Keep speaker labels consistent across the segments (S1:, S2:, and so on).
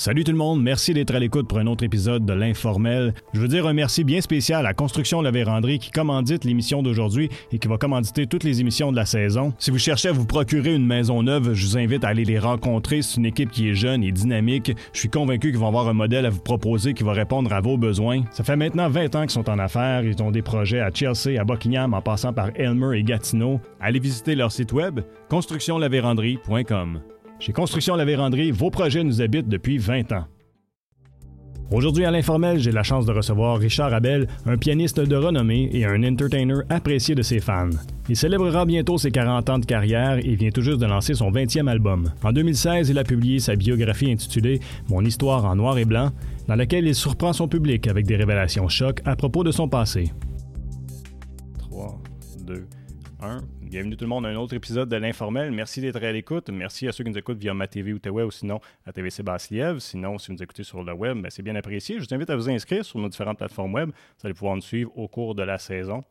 S1: Salut tout le monde, merci d'être à l'écoute pour un autre épisode de l'Informel. Je veux dire un merci bien spécial à Construction La Vérandrie qui commandite l'émission d'aujourd'hui et qui va commanditer toutes les émissions de la saison. Si vous cherchez à vous procurer une maison neuve, je vous invite à aller les rencontrer. C'est une équipe qui est jeune et dynamique. Je suis convaincu qu'ils vont avoir un modèle à vous proposer qui va répondre à vos besoins. Ça fait maintenant 20 ans qu'ils sont en affaires. Ils ont des projets à Chelsea, à Buckingham, en passant par Elmer et Gatineau. Allez visiter leur site web constructionlavérandrie.com. Chez Construction La Vérandrie, vos projets nous habitent depuis 20 ans. Aujourd'hui à l'informel, j'ai la chance de recevoir Richard Abel, un pianiste de renommée et un entertainer apprécié de ses fans. Il célébrera bientôt ses 40 ans de carrière et vient tout juste de lancer son 20e album. En 2016, il a publié sa biographie intitulée Mon histoire en noir et blanc, dans laquelle il surprend son public avec des révélations chocs à propos de son passé. 3, 2, 1. Bienvenue tout le monde à un autre épisode de l'Informel. Merci d'être à l'écoute. Merci à ceux qui nous écoutent via ma TV Outaouais ou sinon à TVC Basse-Lièvre. Sinon, si vous nous écoutez sur le web, ben, c'est bien apprécié. Je vous invite à vous inscrire sur nos différentes plateformes web. Vous allez pouvoir nous suivre au cours de la saison.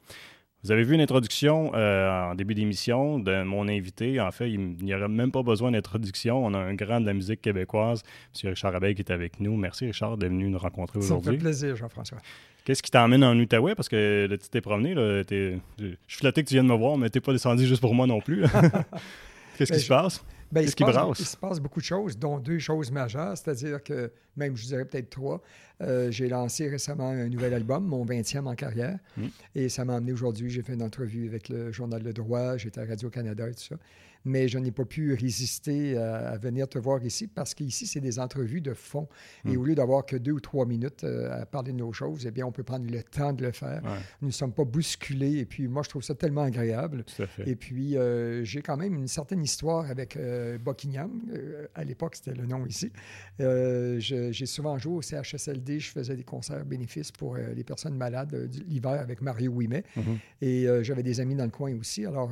S1: Vous avez vu une introduction euh, en début d'émission de mon invité. En fait, il n'y aurait même pas besoin d'introduction. On a un grand de la musique québécoise, M. Richard Abeille, qui est avec nous. Merci, Richard, d'être venu nous rencontrer aujourd'hui.
S2: Ça me fait plaisir, Jean-François.
S1: Qu'est-ce qui t'emmène en Outaouais? Parce que là, tu t'es promené. Là, je suis flatté que tu viennes me voir, mais tu n'es pas descendu juste pour moi non plus. Qu'est-ce qui se passe?
S2: Ben, Qu'est-ce qui brasse? Il se passe beaucoup de choses, dont deux choses majeures, c'est-à-dire que, même je dirais peut-être trois, euh, j'ai lancé récemment un nouvel album, mon 20e en carrière, mm. et ça m'a amené aujourd'hui, j'ai fait une entrevue avec le Journal Le Droit, j'étais à Radio-Canada et tout ça mais je n'ai pas pu résister à, venir te voir ici parce qu'ici, c'est des entrevues de fond. Et hmm. au lieu d'avoir que deux ou trois minutes euh, à parler de nos choses, eh bien, on peut prendre le temps de le faire. Nous ne sommes pas bousculés. Et puis, moi, je trouve ça tellement agréable. Et puis, euh, j'ai quand même une certaine histoire avec euh, Buckingham. à l'époque, c'était le nom ici. j'ai souvent joué au CHSLD. Je faisais des concerts bénéfices pour les personnes malades l'hiver avec Mario Ouimet. Mm-hmm. Et j'avais des amis dans le coin aussi. Alors,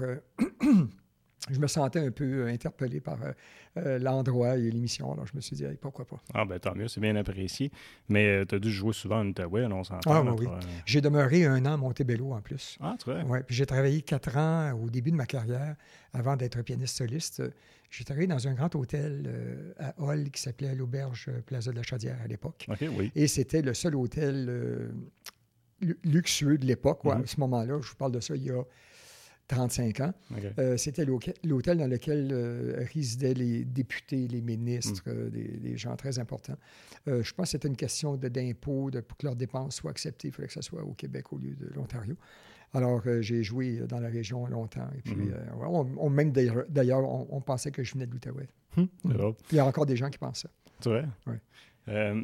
S2: je me sentais un peu euh, interpellé par euh, euh, l'endroit et l'émission. Alors, je me suis dit, pourquoi pas.
S1: Ah, ben tant mieux, c'est bien apprécié. Mais tu as dû jouer souvent en Outaouais, on s'entend.
S2: Ah, oui. J'ai demeuré un an à Montebello en plus.
S1: Ah, très
S2: Oui, puis j'ai travaillé quatre ans au début de ma carrière avant d'être pianiste soliste. J'ai travaillé dans un grand hôtel à Hall qui s'appelait l'Auberge Plaza de la Chaudière à l'époque.
S1: OK, oui.
S2: Et c'était le seul hôtel luxueux de l'époque. Mm-hmm. À ce moment-là, je vous parle de ça il y a 35 ans. Euh, c'était l'hôtel dans lequel euh, résidaient les députés, les ministres, mm. euh, des, gens très importants. je pense que c'était une question d'impôt, pour que leurs dépenses soient acceptées. Il fallait que ce soit au Québec au lieu de l'Ontario. Alors, j'ai joué dans la région longtemps. Et puis, mm-hmm. on, même d'ailleurs, on, pensait que je venais de l'Outaouais.
S1: Hum,
S2: Il y a encore des gens qui pensent ça.
S1: C'est vrai?
S2: Oui.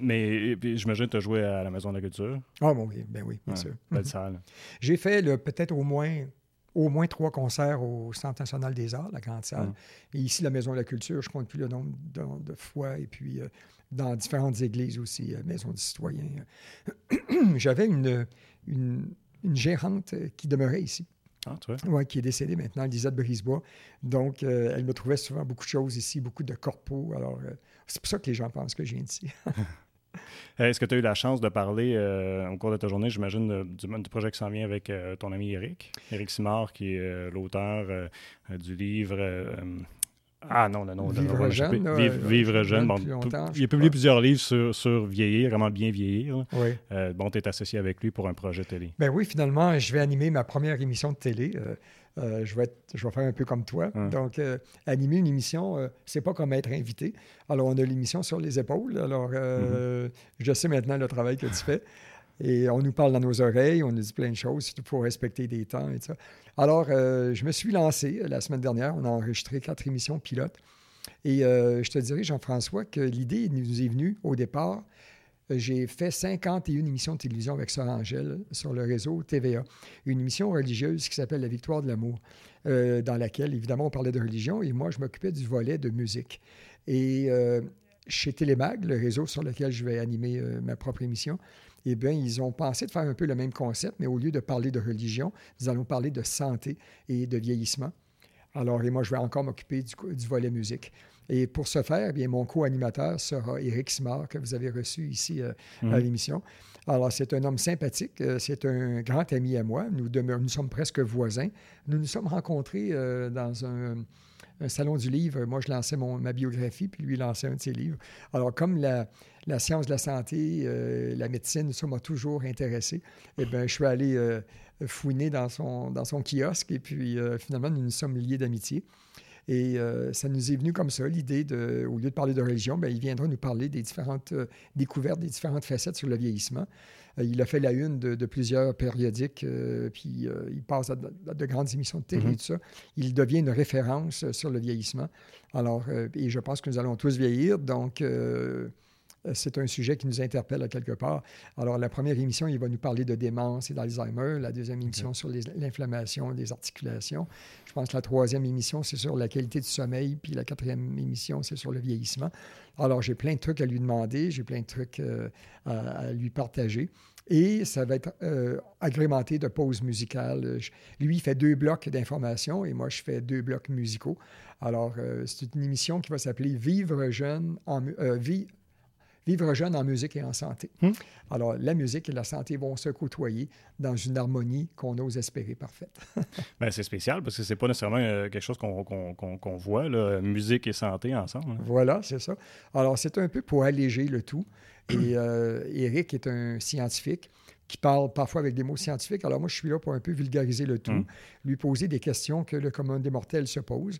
S1: mais j'imagine que tu as joué à la Maison de la Culture.
S2: Ah, bon, oui, ben oui, bien sûr.
S1: Belle salle.
S2: J'ai fait peut-être au moins au moins trois concerts au Centre national des arts, la grande salle. Mm. Et ici, la Maison de la Culture, je ne compte plus le nombre de, fois. Et puis, euh, dans différentes églises aussi, euh, Maison des citoyens. J'avais une, une, gérante qui demeurait ici.
S1: Ah,
S2: Oui, qui est décédée maintenant, Lisette Brisebois. Donc, euh, elle me trouvait souvent beaucoup de choses ici, beaucoup de corpos. Alors, c'est pour ça que les gens pensent que je viens d'ici.
S1: Euh, est-ce que tu as eu la chance de parler euh, au cours de ta journée, j'imagine, du, projet qui s'en vient avec euh, ton ami Eric, Eric Simard, qui est l'auteur du livre. Ah non, non, non.
S2: Vivre jeune.
S1: Vivre, jeune. Bon, il a publié plusieurs livres sur, sur, vieillir, vraiment bien vieillir.
S2: Oui.
S1: bon, tu es associé avec lui pour un projet télé.
S2: Ben oui, finalement, je vais animer ma première émission de télé. Euh, je, vais je vais faire un peu comme toi. Donc, euh, animer une émission, euh, c'est pas comme être invité. Alors, on a l'émission sur les épaules. Alors, mm-hmm. je sais maintenant le travail que tu fais. Et on nous parle dans nos oreilles, on nous dit plein de choses, il faut respecter des temps et tout ça. Alors, je me suis lancé la semaine dernière, on a enregistré quatre émissions pilotes. Et je te dirais, Jean-François, que l'idée nous est venue au départ j'ai fait 51 émissions de télévision avec Sœur Angèle sur le réseau TVA, une émission religieuse qui s'appelle La Victoire de l'amour, euh, dans laquelle, évidemment, on parlait de religion et moi, je m'occupais du volet de musique. Et euh, chez Télémag, le réseau sur lequel je vais animer euh, ma propre émission, eh bien, ils ont pensé de faire un peu le même concept, mais au lieu de parler de religion, nous allons parler de santé et de vieillissement. Alors, et moi, je vais encore m'occuper du, du, volet musique. Et pour ce faire, eh bien, mon co-animateur sera Éric Simard, que vous avez reçu ici à
S1: Mhm.
S2: l'émission. Alors, c'est un homme sympathique, euh, c'est un grand ami à moi. Nous, sommes presque voisins. Nous nous sommes rencontrés euh, dans un, un salon du livre. Moi, je lançais mon, ma biographie, puis lui, lançait un de ses livres. Alors, comme la, la science de la santé, euh, la médecine, ça m'a toujours intéressé, eh bien, je suis allé euh, fouiner dans son, dans son kiosque, et puis euh, finalement, nous nous sommes liés d'amitié. Et euh, ça nous est venu comme ça, l'idée de, au lieu de parler de religion, bien, il viendra nous parler des différentes euh, découvertes, des différentes facettes sur le vieillissement. Euh, il a fait la une de, de plusieurs périodiques, puis il passe à de, à de grandes émissions de télé,
S1: Mhm.
S2: tout ça. Il devient une référence sur le vieillissement. Alors, et je pense que nous allons tous vieillir, donc c'est un sujet qui nous interpelle à quelque part. Alors, la première émission, il va nous parler de démence et d'Alzheimer. La deuxième émission sur l'inflammation des articulations. Je pense que la troisième émission, c'est sur la qualité du sommeil. Puis la quatrième émission, c'est sur le vieillissement. Alors, j'ai plein de trucs à lui demander. J'ai plein de trucs euh, à, à lui partager. Et ça va être euh, agrémenté de pauses musicales. Je- lui, il fait deux blocs d'informations et moi, je fais deux blocs musicaux. Alors, euh, c'est une émission qui va s'appeler Vivre jeune en, mu- euh, Vi- Vivre jeune en musique et en santé.
S1: Hmm.
S2: Alors, la musique et la santé vont se côtoyer dans une harmonie qu'on ose espérer parfaite.
S1: Ben, c'est spécial parce que c'est pas nécessairement euh, quelque chose qu'on voit, là, musique et santé ensemble. hein.
S2: Voilà, c'est ça. Alors, c'est un peu pour alléger le tout. Et euh, Eric est un scientifique qui parle parfois avec des mots scientifiques. Alors, moi, je suis là pour un peu vulgariser le tout,
S1: Mm.
S2: lui poser des questions que le commun des mortels se pose.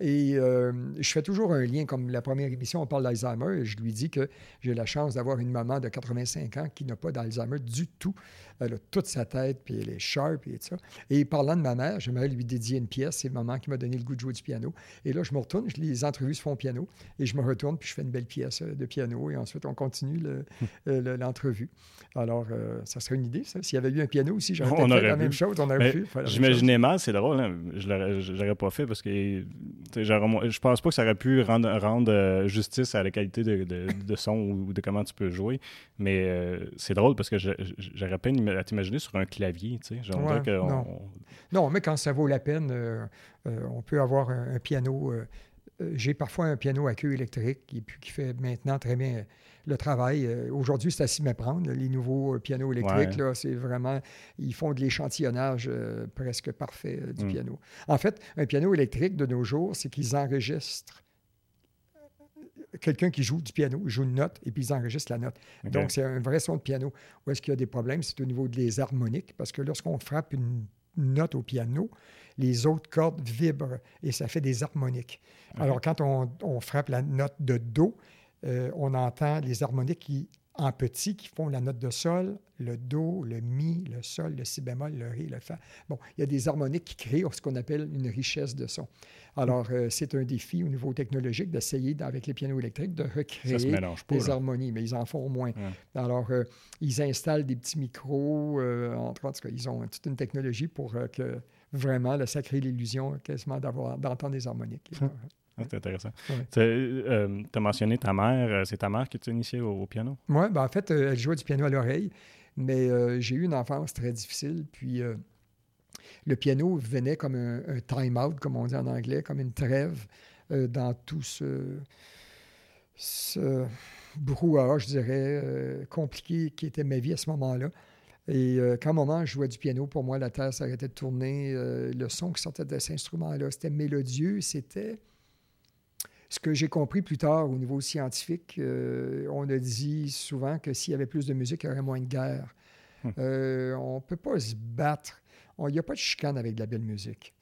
S2: Et euh, je fais toujours un lien, comme la première émission, on parle d'Alzheimer, et je lui dis que j'ai la chance d'avoir une maman de 85 ans qui n'a pas d'Alzheimer du tout. Elle a toute sa tête, puis elle est sharp et tout ça. Et parlant de ma mère, j'aimerais lui dédier une pièce. C'est maman qui m'a donné le goût de jouer du piano. Et là, je me retourne, je- les entrevues se font au piano, et je me retourne, puis je fais une belle pièce euh, de piano, et ensuite on continue euh, le- l'entrevue. Alors, euh, ça serait une idée, ça. S'il y avait eu un piano aussi, j'aurais fait la
S1: pu.
S2: même chose. On aurait pu.
S1: J'imaginais mal, c'est drôle, hein. je l'aurais pas fait parce que mo- je pense pas que ça aurait pu rendre, rendre justice à la qualité de, de- de son ou de comment tu peux jouer. Mais euh, c'est drôle parce que j'aurais peine ima- à t'imaginer sur un clavier. tu sais. Genre,
S2: Ouais,
S1: on-
S2: non. Mais quand ça vaut la peine, euh, euh, on peut avoir un, un piano. euh, J'ai parfois un piano à queue électrique qui, puis qui fait maintenant très bien le travail. Aujourd'hui, c'est à s'y méprendre. Les nouveaux pianos électriques,
S1: Ouais.
S2: là, c'est vraiment. Ils font de l'échantillonnage presque parfait du
S1: Mm.
S2: piano. En fait, un piano électrique de nos jours, c'est qu'ils enregistrent quelqu'un qui joue du piano, il joue une note et puis ils enregistrent la note. Donc, c'est un vrai son de piano. Où est-ce qu'il y a des problèmes? C'est au niveau des harmoniques, parce que lorsqu'on frappe une note au piano, les autres cordes vibrent et ça fait des harmoniques. Alors, quand on, on frappe la note de Do, euh, on entend les harmoniques qui, en petit qui font la note de sol, le Do, le Mi, le Sol, le Si bémol, le Ré, le Fa. Bon, il y a des harmoniques qui créent ce qu'on appelle une richesse de son. Alors, euh, c'est un défi au niveau technologique d'essayer, avec les pianos électriques, de recréer
S1: pas.
S2: des
S1: là.
S2: harmonies, mais ils en font moins.
S1: Ouais.
S2: Alors, euh, ils installent des petits micros, euh, entre autres, ils ont toute une technologie pour euh, que vraiment, là, ça crée l'illusion quasiment d'avoir, d'entendre des harmoniques.
S1: Hum. Ah, c'est intéressant.
S2: Ouais.
S1: Tu as mentionné ta mère. euh, C'est ta mère qui t'a initié au, au piano?
S2: Moi, ben, en fait, euh, elle jouait du piano à l'oreille, mais euh, j'ai eu une enfance très difficile. Puis euh, le piano venait comme un, un time-out, comme on dit en anglais, comme une trêve euh, dans tout ce, ce brouhaha, je dirais, euh, compliqué qui était ma vie à ce moment-là. Et euh, quand un moment je jouais du piano, pour moi, la terre s'arrêtait de tourner. euh, le son qui sortait de cet instrument-là, c'était mélodieux, c'était ce que j'ai compris plus tard au niveau scientifique, euh, on a dit souvent que s'il y avait plus de musique, il y aurait moins de guerre.
S1: Hmm.
S2: Euh, on ne peut pas se battre. Il n'y a pas de chicane avec de la belle musique.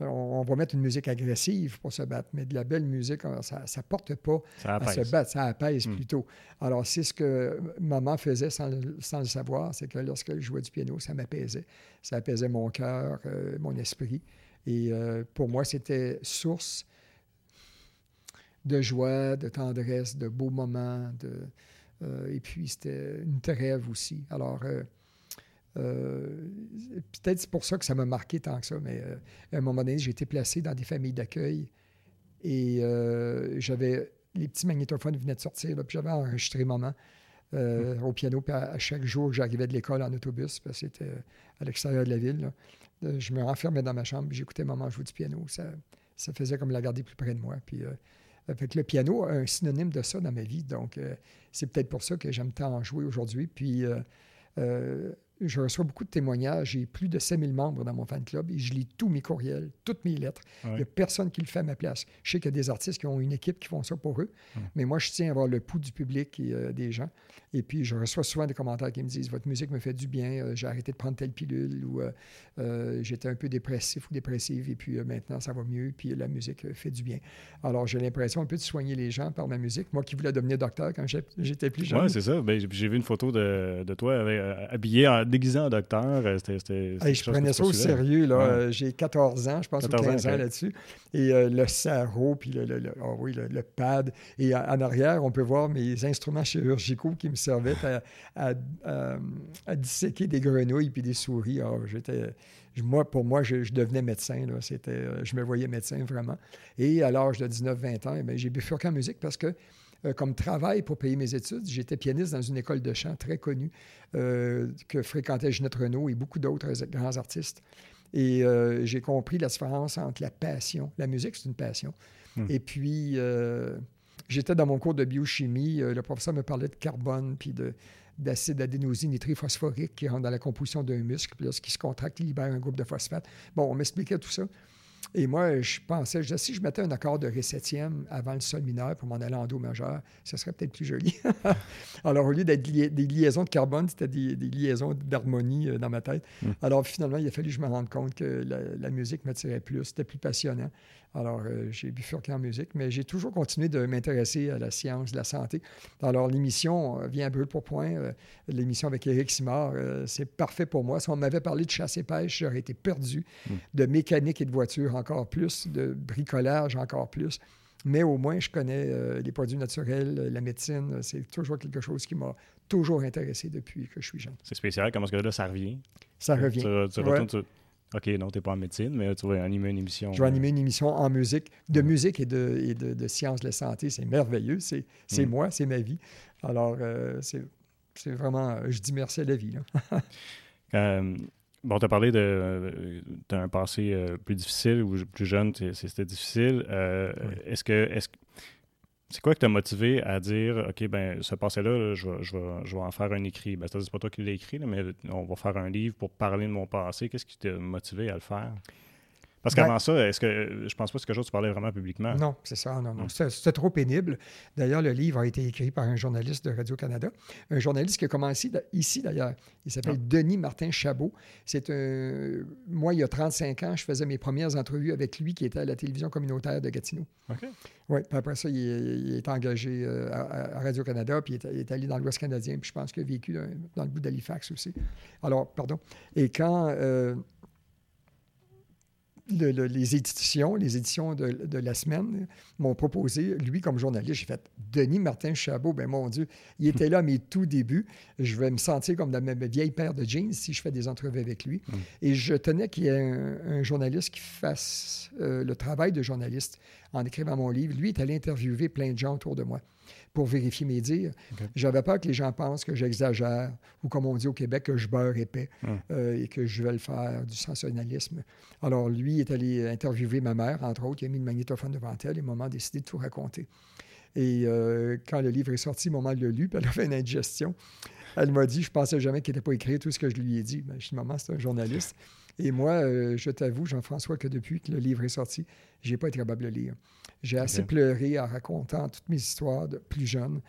S2: On, on va mettre une musique agressive pour se battre, mais de la belle musique, ça ne porte pas
S1: Ça
S2: à se battre, ça apaise
S1: Hmm.
S2: plutôt. Alors, c'est ce que maman faisait sans, le- sans le savoir, c'est que lorsqu'elle jouait du piano, ça m'apaisait. Ça apaisait mon cœur, euh, mon esprit. Et euh, pour moi, c'était source de joie, de tendresse, de beaux moments. De, euh, et puis, c'était une trêve aussi. Alors, euh, euh, peut-être c'est pour ça que ça m'a marqué tant que ça, mais à un moment donné, j'ai été placé dans des familles d'accueil et j'avais les petits magnétophones venaient de sortir, là, puis j'avais enregistré maman euh, au piano. Puis à, à chaque jour que j'arrivais de l'école en autobus, parce que c'était à l'extérieur de la ville, là, je me renfermais dans ma chambre, j'écoutais maman jouer du piano. Ça, ça faisait comme la garder plus près de moi. Puis Fait le piano a un synonyme de ça dans ma vie. Donc, c'est peut-être pour ça que j'aime tant en jouer aujourd'hui. Puis, je reçois beaucoup de témoignages. J'ai plus de 5000 membres dans mon fan club et je lis tous mes courriels, toutes mes lettres. Il n'y a personne qui le fait à ma place. Je sais qu'il y a des artistes qui ont une équipe qui font ça pour eux, mais moi, je tiens à avoir le pouls du public et euh, des gens. Et puis, je reçois souvent des commentaires qui me disent Votre musique me fait du bien, euh, j'ai arrêté de prendre telle pilule ou euh, j'étais un peu dépressif ou dépressive et puis maintenant, ça va mieux, puis la musique fait du bien. Alors, j'ai l'impression un peu de soigner les gens par ma musique. Moi qui voulais devenir docteur quand j'étais plus jeune.
S1: Oui, c'est ça. Ben, j'ai vu une photo de, de toi habillé en déguisé en docteur. Euh, c'était,
S2: je prenais ça au sérieux. Là. Euh, j'ai 14 ans, je pense, ou 15 ans, là-dessus. Et euh, le sarreau, puis le, oh oui, le, pad. Et en, arrière, on peut voir mes instruments chirurgicaux qui me servaient à, à, disséquer des grenouilles puis des souris. Ah, j'étais moi, pour moi, je, devenais médecin. Là. C'était, je me voyais médecin vraiment. Et à l'âge de 19-20 ans, eh j'ai bifurqué en musique parce que euh, comme travail pour payer mes études. J'étais pianiste dans une école de chant très connue euh, que fréquentait Ginette Renault et beaucoup d'autres grands artistes. Et euh, j'ai compris la différence entre la passion. La musique, c'est une passion. Hmm. Et puis, j'étais dans mon cours de biochimie. le professeur me parlait de carbone, puis de, d'acide adénosine triphosphorique qui rentre dans la composition d'un muscle. Puis lorsqu'il se contracte, il libère un groupe de phosphate. Bon, on m'expliquait tout ça. Et moi, je pensais, je disais, si je mettais un accord de ré septième avant le sol mineur pour m'en aller en do majeur, ce serait peut-être plus joli. Alors, au lieu d'être des liaisons de carbone, c'était des, liaisons d'harmonie euh, dans ma tête. Hmm. Alors, finalement, il a fallu que je me rende compte que la, la musique m'attirait plus, c'était plus passionnant. Alors, euh, j'ai bifurqué en musique, mais j'ai toujours continué de m'intéresser à la science, la santé. Alors, l'émission euh, vient brûle pour point. Euh, l'émission avec Éric Simard, c'est parfait pour moi. Si on m'avait parlé de chasse et pêche, j'aurais été perdu. Hmm. De mécanique et de voiture, encore plus. De bricolage, encore plus. Mais au moins, je connais les produits naturels, la médecine. C'est toujours quelque chose qui m'a toujours intéressé depuis que je suis jeune.
S1: C'est spécial. Comment est-ce que là, ça revient?
S2: Ça revient.
S1: OK, non, tu n'es pas en médecine, mais tu vas animer une émission.
S2: Je vais animer une émission en musique, de musique et de, et de, sciences de la santé. C'est merveilleux. C'est mm. moi, c'est ma vie. Alors, euh, c'est vraiment, je dis merci à la vie.
S1: euh, bon, tu as parlé de, d'un passé euh, plus difficile ou plus jeune, c'était difficile. Euh, est-ce que, est-ce, c'est quoi qui t'a motivé à dire, OK, ben ce passé-là, je, je, vais, en faire un écrit? Ben, c'est pas toi qui l'as écrit, mais on va faire un livre pour parler de mon passé. Qu'est-ce qui t'a motivé à le faire? Parce qu'avant ça, est-ce que je pense pas que c'est quelque chose tu parlais vraiment publiquement?
S2: Non, c'est ça, non, non. C'était trop pénible. D'ailleurs, le livre a été écrit par un journaliste de Radio-Canada, un journaliste qui a commencé ici d'ailleurs. Il s'appelle ah. Denis Martin Chabot. C'est un. Moi, il y a 35 ans, je faisais mes premières entrevues avec lui qui était à la télévision communautaire de Gatineau.
S1: OK.
S2: Oui, puis après ça, il est, engagé euh, à, Radio-Canada, puis il est, allé dans l'Ouest canadien, puis je pense qu'il a vécu dans, le bout d'Halifax aussi. Alors, pardon. Et quand. Euh, les éditions, les éditions de, la semaine m'ont proposé, lui comme journaliste, j'ai fait Denis Martin Chabot, ben mon Dieu, il était là à mes tout débuts. Je vais me sentir comme dans ma, vieille paire de jeans si je fais des entrevues avec lui. Mm. Et je tenais qu'il y ait un, journaliste qui fasse euh, le travail de journaliste en écrivant mon livre. Lui est allé interviewer plein de gens autour de moi pour vérifier mes dires. J'avais peur que les gens pensent que j'exagère ou, comme on dit au Québec, que je beurre épais hum. euh, et que je vais le faire du sensationnalisme. Alors, lui est allé interviewer ma mère, entre autres. Il a mis le magnétophone devant elle et m'a décidé de tout raconter. Et euh, quand le livre est sorti, maman l'a lu, puis elle a fait une indigestion. Elle m'a dit, je pensais jamais qu'il n'était pas écrit tout ce que je lui ai dit. Ben, je dis, maman, c'est un journaliste. Et moi, euh, je t'avoue, Jean-François, que depuis que le livre est sorti, je n'ai pas été capable de le lire. J'ai assez pleuré en racontant toutes mes histoires de plus jeune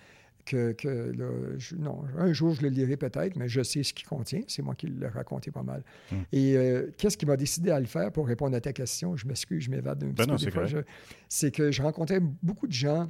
S2: que, non, un jour je le lirai peut-être, mais je sais ce qu'il contient. C'est moi qui l'ai raconté pas mal. Hmm. Et euh, qu'est-ce qui m'a décidé à le faire pour répondre à ta question? Je m'excuse, je m'évade un ben petit peu. C'est que je rencontrais beaucoup de gens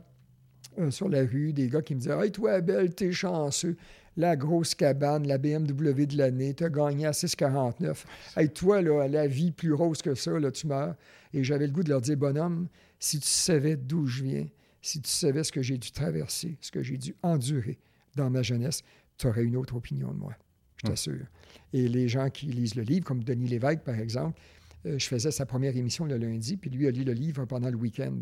S2: euh, sur la rue, des gars qui me disaient Hey, toi, Abel, t'es chanceux la grosse cabane, la BMW de l'année, tu as gagné à 6,49. Hey, toi, là, la vie plus rose que ça, là, tu meurs. Et j'avais le goût de leur dire, bonhomme, si tu savais d'où je viens, si tu savais ce que j'ai dû traverser, ce que j'ai dû endurer dans ma jeunesse, tu aurais une autre opinion de moi, je t'assure. Et les gens qui lisent le livre, comme Denis Lévesque, par exemple, euh, je faisais sa première émission le lundi, puis lui a lu le livre pendant le week-end.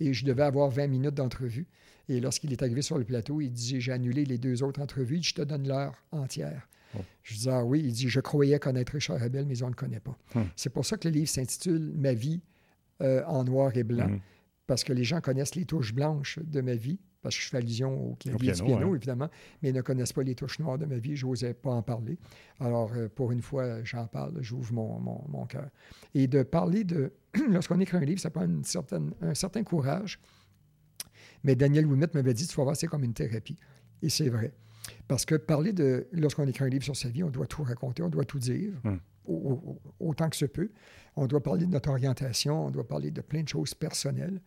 S2: Et je devais avoir 20 minutes d'entrevue. Et lorsqu'il est arrivé sur le plateau, il dit J'ai annulé les deux autres entrevues, je te donne l'heure entière. Oh. Je dis Ah oui, il dit Je croyais connaître Richard Abel, mais on ne le connaît pas. Hmm. C'est pour ça que le livre s'intitule Ma vie euh, en noir et blanc. Hmm. parce que les gens connaissent les touches blanches de ma vie, parce que je fais allusion au clavier
S1: piano,
S2: du piano, évidemment, mais ils ne connaissent pas les touches noires de ma vie. Je n'osais pas en parler. Alors, euh, pour une fois, j'en parle, j'ouvre mon, mon, mon cœur. Et de parler de. Lorsqu'on écrit un livre, ça prend une certaine, un certain courage. Mais Daniel Ouimet m'avait dit tu vas voir, c'est comme une thérapie. Et c'est vrai. Parce que parler de. Lorsqu'on écrit un livre sur sa vie, on doit tout raconter, on doit tout dire,
S1: Hmm.
S2: au- au- autant que se peut. On doit parler de notre orientation, on doit parler de plein de choses personnelles.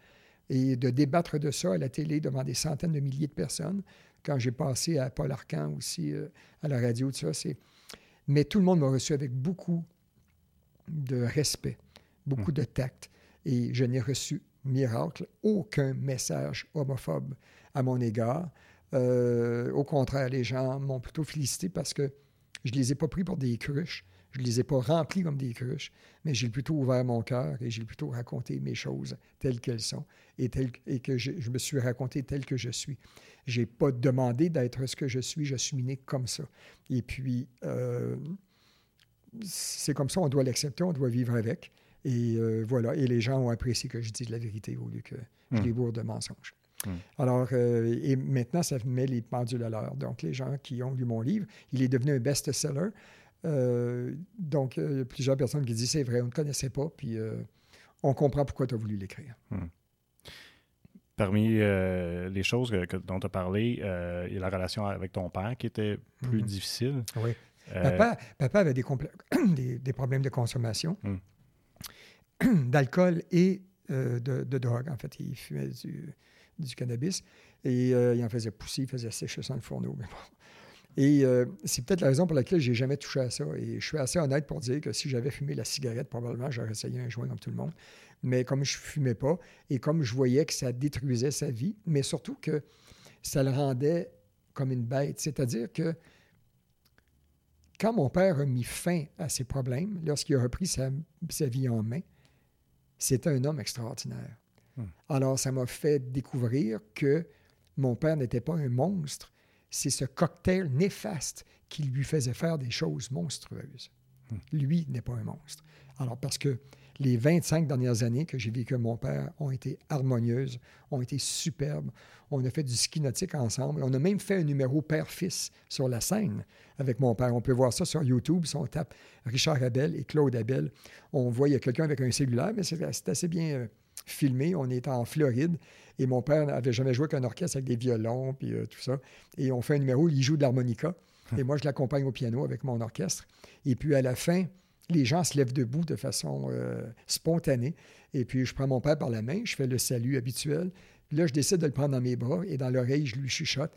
S2: Et de débattre de ça à la télé devant des centaines de milliers de personnes. Quand j'ai passé à Paul Arcan aussi, euh, à la radio, tout ça, c'est. Mais tout le monde m'a reçu avec beaucoup de respect, beaucoup de tact. Et je n'ai reçu, miracle, aucun message homophobe à mon égard. Euh, au contraire, les gens m'ont plutôt félicité parce que je ne les ai pas pris pour des cruches. Je ne les ai pas remplis comme des cruches, mais j'ai plutôt ouvert mon cœur et j'ai plutôt raconté mes choses telles qu'elles sont et, telles, et que je, me suis raconté tel que je suis. Je n'ai pas demandé d'être ce que je suis, je suis né comme ça. Et puis, euh, c'est comme ça, on doit l'accepter, on doit vivre avec. Et euh, voilà, et les gens ont apprécié que je dise la vérité au lieu que je
S1: Mm.
S2: les bourre de mensonges.
S1: Mm.
S2: Alors, euh, et maintenant, ça met les pendules à l'heure. Donc, les gens qui ont lu mon livre, il est devenu un best-seller. Euh, donc, il y a plusieurs personnes qui disent c'est vrai, on ne connaissait pas, puis on comprend pourquoi tu as voulu l'écrire.
S1: Parmi euh, les choses que- que- dont tu as parlé, euh, il y a la relation avec ton père qui était plus difficile.
S2: Oui.
S1: Euh,
S2: Papa, papa avait des, compl- des, des problèmes de consommation d'alcool et euh, de, drogue. En fait, il fumait du, cannabis et euh, il en faisait pousser, il faisait sécher ça le fourneau. Mais bon. Et euh, c'est peut-être la raison pour laquelle j'ai jamais touché à ça. Et je suis assez honnête pour dire que si j'avais fumé la cigarette, probablement j'aurais essayé un joint comme tout le monde. Mais comme je fumais pas et comme je voyais que ça détruisait sa vie, mais surtout que ça le rendait comme une bête. C'est-à-dire que quand mon père a mis fin à ses problèmes, lorsqu'il a repris sa vie en main, c'était un homme extraordinaire.
S1: Hmm.
S2: Alors, ça m'a fait découvrir que mon père n'était pas un monstre. C'est ce cocktail néfaste qui lui faisait faire des choses monstrueuses. Lui n'est pas un monstre. Alors, parce que les 25 dernières années que j'ai vécues avec mon père ont été harmonieuses, ont été superbes. On a fait du ski nautique ensemble. On a même fait un numéro père-fils sur la scène avec mon père. On peut voir ça sur YouTube. Si on tape Richard Abel et Claude Abel, on voit y a quelqu'un avec un cellulaire, mais c'est c'est assez bien euh, filmé. On est en Floride et mon père n'avait jamais joué qu'un orchestre avec des violons puis euh, tout ça. Et on fait un numéro, il joue de l'harmonica et moi je l'accompagne au piano avec mon orchestre. Et puis à la fin, les gens se lèvent debout de façon euh, spontanée. Et puis, je prends mon père par la main, je fais le salut habituel. Puis là, je décide de le prendre dans mes bras et dans l'oreille, je lui chuchote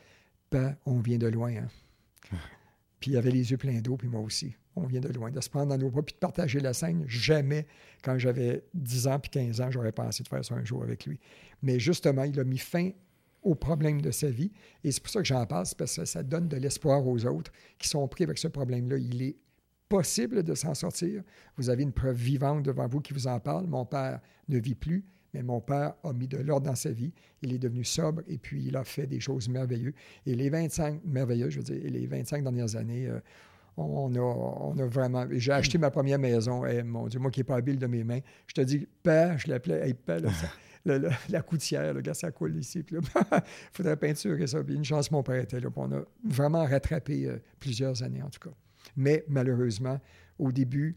S2: Ben, on vient de loin. Hein? puis il avait les yeux pleins d'eau, puis moi aussi. On vient de loin. De se prendre dans nos bras, puis de partager la scène. Jamais, quand j'avais 10 ans puis 15 ans, j'aurais pensé de faire ça un jour avec lui. Mais justement, il a mis fin aux problèmes de sa vie. Et c'est pour ça que j'en c'est parce que ça donne de l'espoir aux autres qui sont pris avec ce problème-là. Il est possible de s'en sortir. Vous avez une preuve vivante devant vous qui vous en parle. Mon père ne vit plus, mais mon père a mis de l'ordre dans sa vie. Il est devenu sobre et puis il a fait des choses merveilleuses. Et les 25, merveilleuses, je veux dire, et les 25 dernières années, euh, on a, on a vraiment. J'ai acheté ma première maison. Et, mon Dieu, moi qui n'ai pas habile de mes mains, je te dis, père, je l'appelais, hey, père, là, ça- le- le- la coutière, le gars, ça coule ici. Il faudrait peinturer ça. Puis une chance, mon père était là. On a vraiment rattrapé euh, plusieurs années, en tout cas. Mais malheureusement, au début,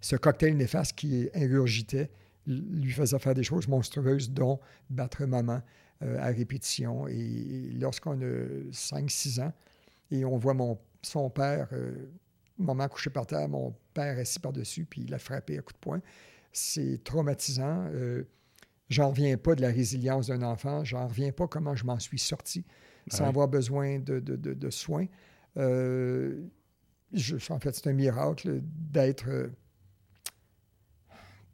S2: ce cocktail néfaste qui ingurgitait lui faisait faire des choses monstrueuses, dont battre maman euh, à répétition. Et lorsqu'on a 5-6 ans, et on voit mon, son père, euh, maman couché par terre, mon père assis par-dessus, puis il l'a frappé à coups de poing, c'est traumatisant. Euh, J'en reviens pas de la résilience d'un enfant. J'en reviens pas comment je m'en suis sorti sans
S1: Ouais.
S2: avoir besoin de, de- de- de soins. Euh, je- en fait, c'est un miracle d'être, euh,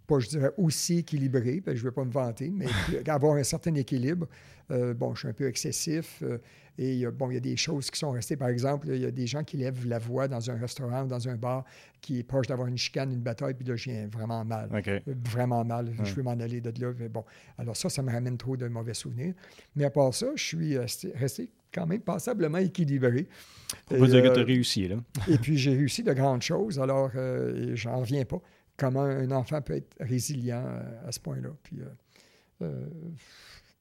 S2: pas je dirais aussi équilibré, parce que je ne vais pas me vanter, mais avoir un certain équilibre. Euh, bon, je suis un peu excessif euh, et il y a- bon, il y a des choses qui sont restées. Par exemple, il y a des gens qui lèvent la voix dans un restaurant ou dans un bar qui est proche d'avoir une chicane, une bataille, puis là, je viens vraiment mal vraiment mal. Je veux m'en aller de là. Mais bon, alors ça, ça me ramène trop de mauvais souvenirs. Mais à part ça, je suis resté, resté quand même passablement équilibré.
S1: Faut pas dire que
S2: euh,
S1: tu as réussi, là.
S2: et puis j'ai réussi de grandes choses. Alors, euh, j'en reviens pas. Comment un enfant peut être résilient euh, à ce point-là. Puis, euh, Euh,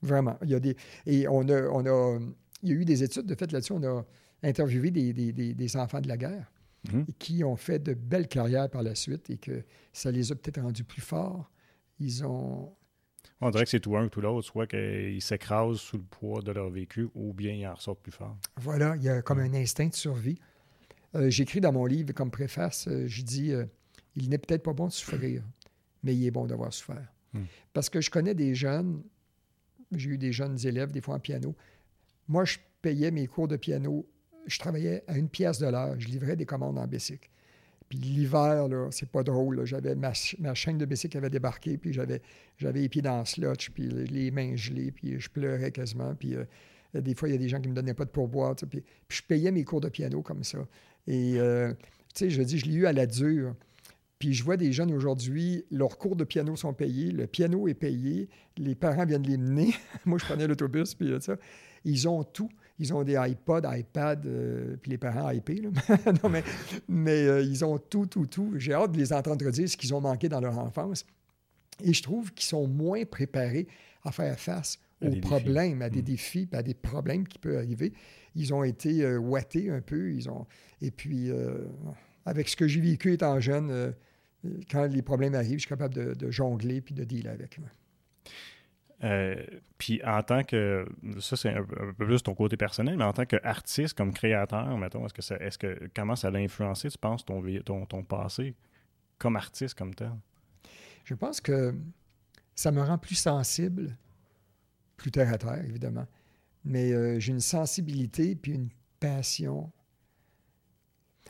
S2: vraiment. Il y a des. Et on a, on a. Il y a eu des études de fait là-dessus. On a interviewé des, des, des, enfants de la guerre mhm. qui ont fait de belles carrières par la suite et que ça les a peut-être rendus plus forts. Ils ont.
S1: On dirait que c'est tout un ou tout l'autre, soit qu'ils s'écrasent sous le poids de leur vécu ou bien ils en ressortent plus fort.
S2: Voilà, il y a comme un instinct de survie. Euh, j'écris dans mon livre comme préface, euh, je dis euh, il n'est peut-être pas bon de souffrir, mais il est bon d'avoir souffert. Hmm. Parce que je connais des jeunes, j'ai eu des jeunes élèves, des fois en piano. Moi, je payais mes cours de piano, je travaillais à une pièce de l'heure, je livrais des commandes en bicycle. Puis l'hiver, là, c'est pas drôle. J'avais ma, chaîne de bicycle qui avait débarqué, puis j'avais, j'avais les pieds dans le slotch, puis les mains gelées, puis je pleurais quasiment. Puis des fois, il y a des gens qui me donnaient pas de pourboire. Puis, je payais mes cours de piano comme ça. Et, euh, tu sais, je dis, je l'ai eu à la dure. Puis je vois des jeunes aujourd'hui, leurs cours de piano sont payés, le piano est payé, les parents viennent les mener. Moi, je prenais l'autobus, puis ça. Ils ont tout. Ils ont des iPods, iPads, euh, puis les parents IP. non, mais, mais euh, ils ont tout, tout, tout. J'ai hâte de les entendre dire ce qu'ils ont manqué dans leur enfance. Et je trouve qu'ils sont moins préparés à faire face aux problèmes, à des mm. défis, à des problèmes qui peuvent arriver. Ils ont été euh, ouattés un peu. Ils ont... Et puis, euh, avec ce que j'ai vécu étant jeune, quand les problèmes arrivent, je suis capable de, jongler puis de dealer avec.
S1: Puis en tant que, ça c'est un, peu plus ton côté personnel, mais en tant qu'artiste, comme créateur, mettons, est-ce que ça, est-ce que, comment ça l'a influencé, tu penses, ton, ton, ton passé comme artiste, comme tel?
S2: Je pense que ça me rend plus sensible plus terre à terre, évidemment. Mais euh, j'ai une sensibilité puis une passion.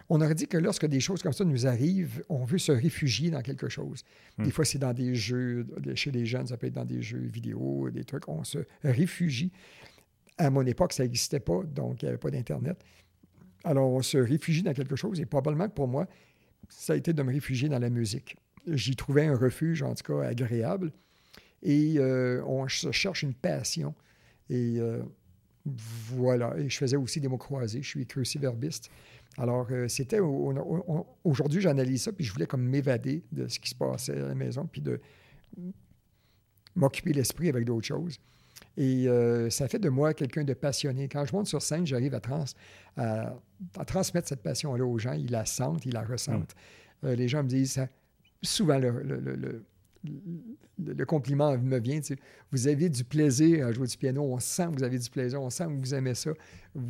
S2: On aurait dit que lorsque des choses comme ça nous arrivent, on veut se réfugier dans quelque chose. Des hmm. fois, c'est dans des jeux, chez les jeunes, ça peut être dans des jeux vidéo, des trucs, on se réfugie. À mon époque, ça n'existait pas, donc il n'y avait pas d'Internet. Alors, on se réfugie dans quelque chose, et probablement que pour moi, ça a été de me réfugier dans la musique. J'y trouvais un refuge, en tout cas, agréable. Et euh, on se cherche une passion. Et euh, voilà. Et je faisais aussi des mots croisés. Je suis cruciverbiste. Alors, euh, c'était. Aujourd'hui, j'analyse ça, puis je voulais comme m'évader de ce qui se passait à la maison, puis de m'occuper l'esprit avec d'autres choses. Et ça fait de moi quelqu'un de passionné. Quand je monte sur scène, j'arrive à, trans, à, transmettre cette passion-là aux gens. Ils la sentent, ils la ressentent. Mm. les gens me disent ça, souvent le le compliment me vient. Vous avez du plaisir à jouer du piano. On sent que vous avez du plaisir. On sent que vous aimez ça.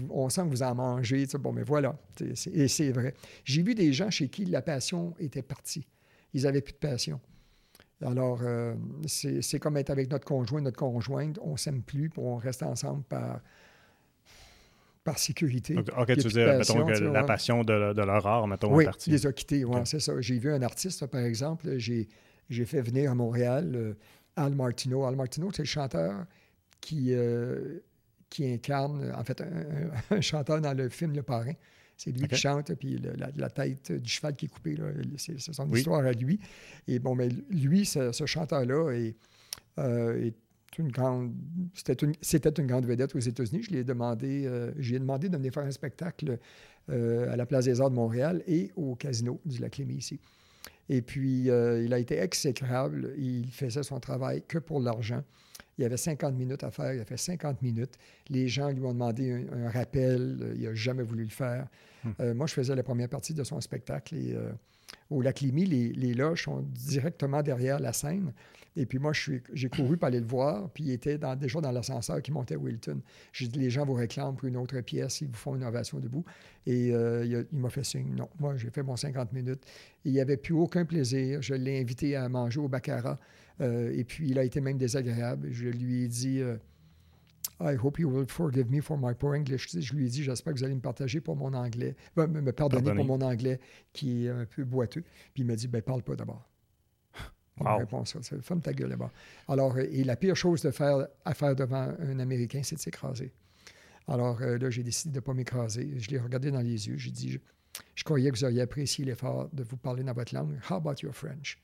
S2: On sent que vous en mangez. Bon, mais voilà. Et c'est vrai. J'ai vu des gens chez qui la passion était partie. Ils n'avaient plus de passion. Alors, euh, c'est comme être avec notre conjoint, notre conjointe. On ne s'aime plus, on reste ensemble par, par sécurité.
S1: OK, tu veux dire, mettons que la passion de, de, leur art, mettons,
S2: oui,
S1: est partie.
S2: les a quittés, c'est ça. J'ai vu un artiste, par exemple, j'ai j'ai fait venir à Montréal euh, Al Martino. Al Martino, c'est le chanteur qui, euh, qui incarne, en fait, un, chanteur dans le film Le Parrain. C'est lui qui chante, puis la, tête du cheval qui est coupée, c'est son histoire à lui. Et bon, mais lui, ce, chanteur-là est, euh, une grande. C'était une, grande vedette aux États-Unis. Je lui ai demandé, j'ai demandé de venir faire un spectacle à la Place des Arts de Montréal et au Casino du Lac-Lémy ici. Et puis, euh, il a été exécrable. Il faisait son travail que pour l'argent. Il y avait 50 minutes à faire. Il a fait 50 minutes. Les gens lui ont demandé un, rappel. Il n'a jamais voulu le faire. Hmm. Euh, moi, je faisais la première partie de son spectacle. Et, euh, au lac Limy, les, les, loges sont directement derrière la scène. Et puis moi, j'ai couru pour aller le voir, puis il était déjà dans l'ascenseur qui montait à Wilton. J'ai dit, les gens vous réclament pour une autre pièce, ils vous font une ovation debout. Et euh, il, m'a fait signe, non. Moi, j'ai fait mon 50 minutes. il n'y avait plus aucun plaisir. Je l'ai invité à manger au Baccarat. Euh, et puis, il a été même désagréable. Je lui ai dit... Euh, I hope you will forgive me for my poor English. Je lui ai dit, j'espère que vous allez me partager pour mon anglais, me pardonner pour mon anglais qui est un peu boiteux. Puis il m'a dit, ben parle pas d'abord. Wow. réponse, ferme ta gueule là-bas. Alors, euh, et la pire chose de faire, à faire devant un Américain, c'est de s'écraser. Alors euh, là, j'ai décidé de ne pas m'écraser. Je l'ai regardé dans les yeux. J'ai dit, je, croyais que vous auriez apprécié l'effort de vous parler dans votre langue. How about your French?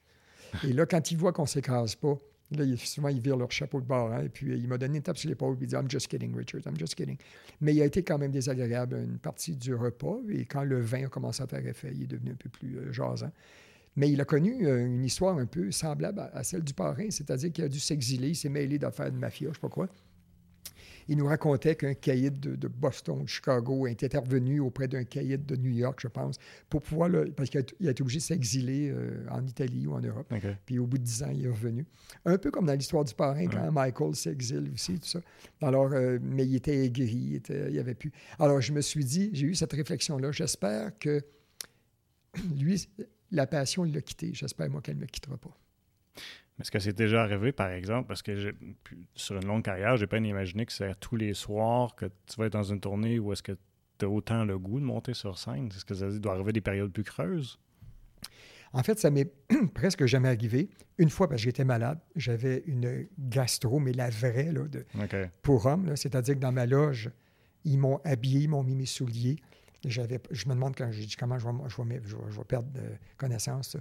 S2: et là, quand il voit qu'on ne s'écrase pas, là, souvent, ils virent leur chapeau de bord. Hein, et puis, il m'a donné une tape sur l'épaule. Il dit, I'm just kidding, Richard, I'm just kidding. Mais il a été quand même désagréable une partie du repas. Et quand le vin a commencé à faire effet, il est devenu un peu plus euh, jasant. Mais il a connu euh, une histoire un peu semblable à, celle du parrain, c'est-à-dire qu'il a dû s'exiler, il s'est mêlé d'affaires de mafia, je ne sais pas quoi. Il nous racontait qu'un caïd de, Boston, de Chicago, était intervenu auprès d'un caïd de New York, je pense, pour pouvoir, parce qu'il a, été obligé de s'exiler euh, en Italie ou en Europe. Puis au bout de dix ans, il est revenu. Un peu comme dans l'histoire du parrain, quand Michael s'exile aussi, tout ça. Alors, euh, mais il était aigri, il, était, il avait pu. Alors, je me suis dit, j'ai eu cette réflexion-là. J'espère que lui, la passion, il l'a quitté. J'espère, moi, qu'elle ne me quittera pas.
S1: Est-ce que c'est déjà arrivé, par exemple, parce que sur une longue carrière, j'ai pas imaginé que c'est tous les soirs que tu vas être dans une tournée où est-ce que tu as autant le goût de monter sur scène? Est-ce que ça doit arriver des périodes plus creuses?
S2: En fait, ça m'est presque jamais arrivé. Une fois, parce que j'étais malade, j'avais une gastro, mais la vraie, là, de, pour homme. C'est-à-dire que dans ma loge, ils m'ont habillé, ils m'ont mis mes souliers. J'avais, je me demande quand j'ai dit comment je vais, je vais, perdre connaissance.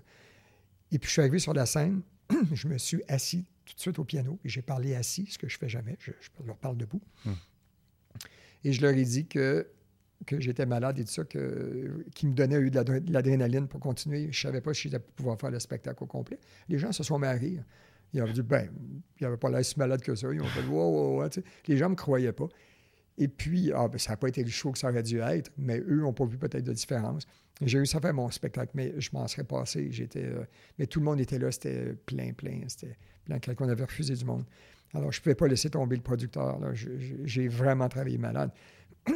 S2: Et puis, je suis arrivé sur la scène, je me suis assis tout de suite au piano et j'ai parlé assis, ce que je fais jamais. Je, leur parle debout. Hmm. Et je leur ai dit que, que j'étais malade et tout ça, que, qu'ils me donnaient de l'adrénaline pour continuer. Je ne savais pas si j'allais pouvoir faire le spectacle au complet. Les gens se sont mariés. Ils ont dit, ben, il n'avait pas l'air si malade que ça. Ils ont fait, wow, wow, Les gens ne me croyaient pas. Et puis, ah, ben, ça n'a pas été le show que ça aurait dû être, mais eux n'ont pas vu peut-être de différence. J'ai réussi à faire mon spectacle, mais je m'en serais passé. J'étais, euh, mais tout le monde était là, c'était plein, plein. C'était plein, quelqu'un avait refusé du monde. Alors, je ne pouvais pas laisser tomber le producteur. J'ai vraiment travaillé malade.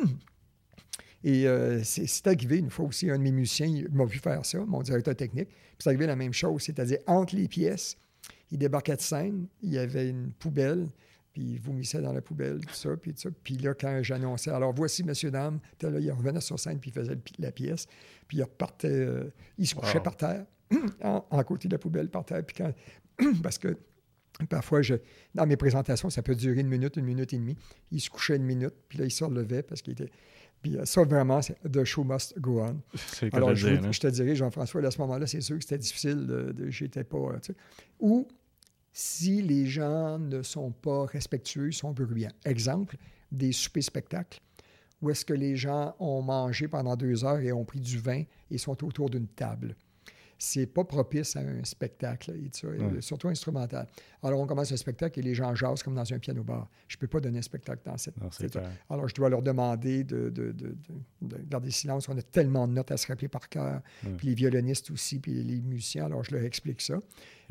S2: Et euh, c'est arrivé une fois aussi, un de mes musiciens m'a vu faire ça, mon directeur technique. Puis c'est arrivé la même chose, c'est-à-dire entre les pièces, il débarquait de scène, il y avait une poubelle, puis il vomissait dans la poubelle, tout ça, puis tout ça. Puis là, quand j'annonçais, alors voici, monsieur, dame, là, il revenait sur scène, puis il faisait la pièce, puis il repartait, euh, il se couchait par terre, en, côté de la poubelle, par terre, puis quand, parce que parfois, je, dans mes présentations, ça peut durer une minute, une minute et demie. Il se couchait une minute, puis là, il se relevait parce qu'il était... Puis euh, ça, vraiment, c'est The Show Must Go On. Alors, je, je, te dirais, Jean-François, à ce moment-là, c'est sûr que c'était difficile. De, de J'étais pas... Euh, tu sais. Ou si les gens ne sont pas respectueux, sont bruyants. Exemple, des soupers-spectacles où est-ce que les gens ont mangé pendant deux heures et ont pris du vin et sont autour d'une table c'est pas propice à un spectacle, surtout instrumental. Alors, on commence un spectacle et les gens jasent comme dans un piano-bar. Je ne peux pas donner un spectacle dans cette... Alors, je dois leur demander de, de, de, de, garder silence. On a tellement de notes à se rappeler par cœur. Puis les violonistes aussi, puis les musiciens. Alors, je leur explique ça.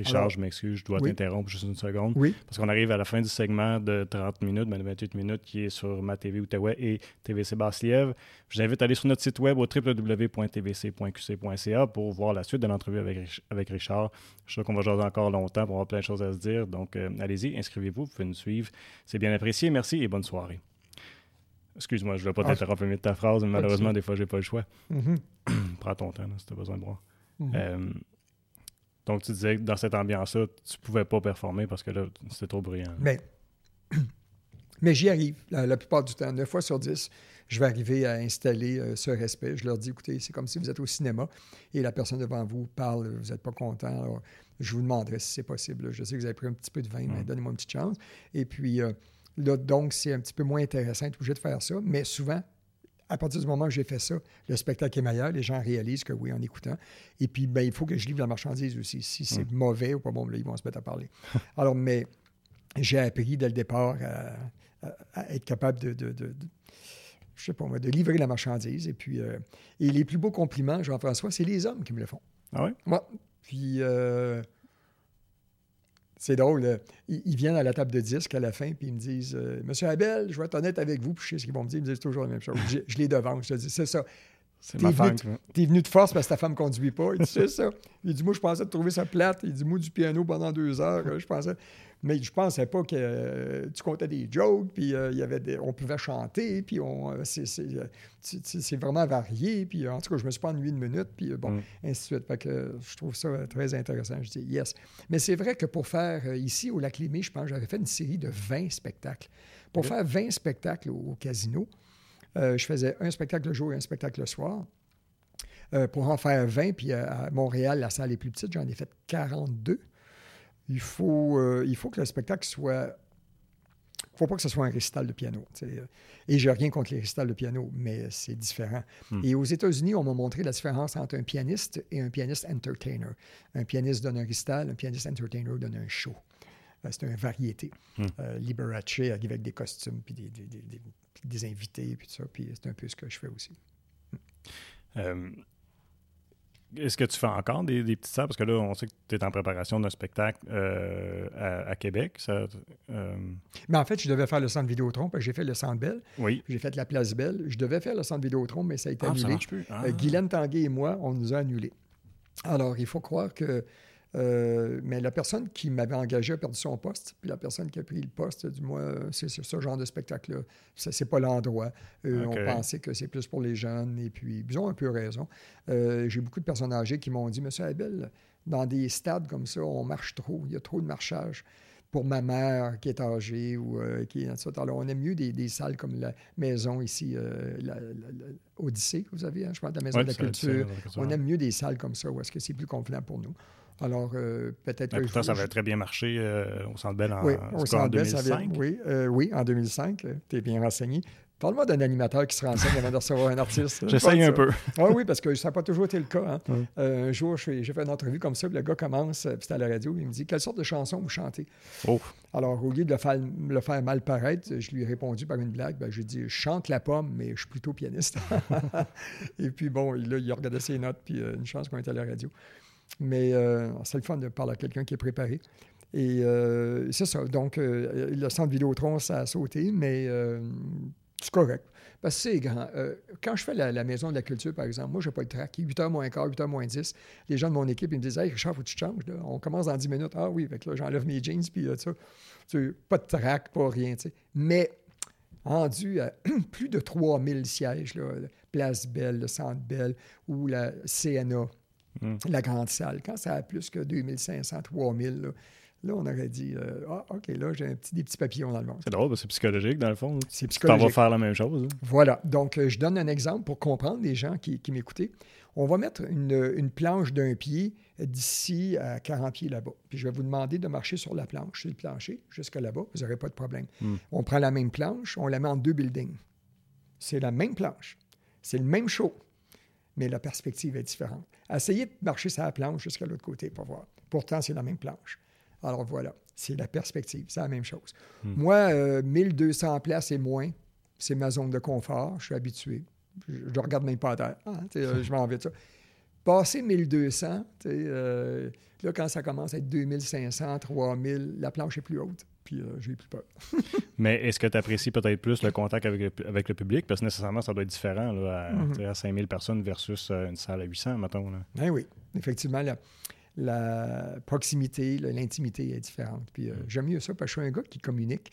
S1: Richard, je m'excuse, je dois t'interrompre juste une seconde.
S2: Oui.
S1: Parce qu'on arrive à la fin du segment de 30 minutes, ben de 28 minutes, qui est sur ma TV Outaouais et TVC Basse-Lièvre. Je vous invite à aller sur notre site web au www.tvc.qc.ca pour voir la suite de l'entrevue avec, avec Richard. Je suis sûr qu'on va jaser encore longtemps pour avoir plein de choses à se dire. Donc, euh, allez-y, inscrivez-vous, vous pouvez nous suivre. C'est bien apprécié. Merci et bonne soirée. Excuse-moi, je ne vais pas ah, t'interrompre de ta phrase, mais malheureusement, des fois, je n'ai pas le choix. Mm-hmm. Prends ton temps si tu as besoin de moi. Mm-hmm. Euh, donc, tu disais que dans cette ambiance-là, tu ne pouvais pas performer parce que là, c'était trop bruyant.
S2: Mais, mais j'y arrive la, plupart du temps. 9 fois sur 10, je vais arriver à installer euh, ce respect. Je leur dis, écoutez, c'est comme si vous êtes au cinéma et la personne devant vous parle, vous n'êtes pas content. Alors, je vous demanderai si c'est possible. Je sais que vous avez pris un petit peu de vin, mais donnez-moi une petite chance. Et puis, euh, là, donc, c'est un petit peu moins intéressant d'être obligé de faire ça. Mais souvent, à partir du moment où j'ai fait ça, le spectacle est meilleur, les gens réalisent que oui, en écoutant. Et puis, ben, il faut que je livre la marchandise aussi. Si c'est mm. mauvais ou pas bon, là, ils vont se mettre à parler. Alors, mais j'ai appris dès le départ à, être capable de, de, de, je sais pas moi, de livrer la marchandise. Et puis, euh, et les plus beaux compliments, Jean-François, c'est les hommes qui me le font.
S1: Ah oui?
S2: Moi. Puis, euh, c'est drôle. Euh, ils, viennent à la table de disque à la fin, puis ils me disent euh, Monsieur Abel, je vais être honnête avec vous, puis je sais ce qu'ils vont me dire. Ils me disent toujours la même chose. Je, les devance. Je dis C'est ça.
S1: C'est ma femme.
S2: T'es venu de force parce que ta femme ne conduit pas. Il dit C'est ça. Il dit Moi, je pensais de trouver ça plate. Il dit Moi, du piano pendant deux heures. Je pensais. Mais je pensais pas que euh, tu comptais des jokes, puis euh, il y avait on pouvait chanter, puis on, euh, c'est, vraiment varié. Puis en tout cas, je me suis pas ennuyé une minute, puis bon, mm. ainsi de suite. Fait que je trouve ça très intéressant. Je dis yes. Mais c'est vrai que pour faire ici au Lac Limé, je pense j'avais fait une série de 20 spectacles. Pour faire 20 spectacles au, casino, je faisais un spectacle le jour et un spectacle le soir. pour en faire 20, puis à Montréal, la salle est plus petite, j'en ai fait 42 il faut, euh, il faut que le spectacle soit ne faut pas que ce soit un récital de piano. Et j'ai rien contre les récitals de piano, mais c'est différent. Hmm. Et aux États-Unis, on m'a montré la différence entre un pianiste et un pianiste entertainer. Un pianiste donne un récital, un pianiste entertainer donne un show. Euh, c'est une variété. Hmm. Euh, Liberace avec des costumes, puis des, des, invités, puis tout ça. Puis c'est un peu ce que je fais aussi.
S1: Euh, est-ce que tu fais encore des, petites salles? Parce que là, on sait que tu es en préparation d'un spectacle euh, à, Québec. Ça,
S2: Mais en fait, je devais faire le centre Vidéotron, parce que j'ai fait le centre Belle.
S1: Oui.
S2: J'ai fait la place Belle. Je devais faire le centre Vidéotron, mais ça a été
S1: ah,
S2: annulé.
S1: Ça plus. Ah.
S2: Guylaine Tanguay et moi, on nous a annulés. Alors, il faut croire que euh, mais la personne qui m'avait engagé a perdu son poste, puis la personne qui a pris le poste, du moins, c'est ce genre de spectacle-là. C'est pas l'endroit. Euh, on pensait que c'est plus pour les jeunes, et puis ils ont un peu raison. Euh, j'ai beaucoup de personnes âgées qui m'ont dit Monsieur Abel, dans des stades comme ça, on marche trop, il y a trop de marchage. Pour ma mère qui est âgée ou qui est Alors, on aime mieux des, salles comme la maison ici, l'Odyssée, vous avez, hein, je parle de la Maison de la Culture. On aime mieux des salles comme ça où est-ce que c'est plus convenable pour nous. Alors, euh, peut-être.
S1: Ben, pourtant, ça avait très bien marché euh, au Centre Bell en, oui, au Centre 2005.
S2: oui, euh, oui, en 2005. tu es bien renseigné. Parle-moi d'un animateur qui se renseigne avant de recevoir un artiste.
S1: J'essaye un peu.
S2: ah oui, parce que ça n'a pas toujours été le cas. Hein. un jour, j'ai fait une entrevue comme ça, puis le gars commence, puis c'était à la radio, il me dit Quelle sorte de chanson vous chantez
S1: oh.
S2: Alors, au lieu de le faire, le faire mal paraître, je lui ai répondu par une blague ben, J'ai dit Je chante la pomme, mais je suis plutôt pianiste. Et puis, bon, là, il a regardé ses notes, puis une chance qu'on était à la radio. Mais euh, c'est le fun de parler à quelqu'un qui est préparé. Et euh, c'est ça. Donc, euh, le centre Vidéotron, ça a sauté, mais c'est correct. Parce que c'est grand. quand je fais la, Maison de la Culture, par exemple, moi, je n'ai pas le track. 8h moins quart, 8h moins 10. Les gens de mon équipe, ils me disent Hey, Richard, faut que tu changes. On commence dans 10 minutes. Ah oui, là, j'enlève mes jeans, puis ça. Pas de track, pas rien. Mais rendu à plus de 3000 sièges, là, Place Belle, le Centre Belle ou la CNA, Hmm. la grande salle. Quand ça a plus que 2500, 3000, là, là on aurait dit euh, Ah, OK, là, j'ai un petit, des petits papillons dans le ventre.
S1: C'est drôle, c'est psychologique, dans le fond.
S2: C'est psychologique.
S1: Tu vas faire la même chose. Hein.
S2: Voilà. Donc, euh, je donne un exemple pour comprendre les gens qui, qui m'écoutaient. On va mettre une, une planche d'un pied d'ici à 40 pieds là-bas. Puis je vais vous demander de marcher sur la planche, sur le plancher, jusqu'à là-bas. Vous n'aurez pas de problème. Hmm. On prend la même planche, on la met en deux buildings. C'est la même planche. C'est le même show mais la perspective est différente. Essayez de marcher sur la planche jusqu'à l'autre côté pour voir. Pourtant, c'est la même planche. Alors voilà, c'est la perspective, c'est la même chose. Hmm. Moi, 1200 euh, places et moins, c'est ma zone de confort, je suis habitué. Je ne regarde même pas à terre. Hein, euh, je m'en vais de ça. Passer 1200, euh, là, quand ça commence à être 2500, 3000, la planche est plus haute puis euh, j'ai plus peur.
S1: Mais est-ce que tu apprécies peut-être plus le contact avec le, avec le, public? Parce que nécessairement, ça doit être différent là, à, mm 5000 personnes versus euh, une salle à 800, mettons. Là.
S2: Ben oui, effectivement, la, la proximité, l'intimité est différente. Puis euh, j'aime mieux ça parce que je suis un gars qui communique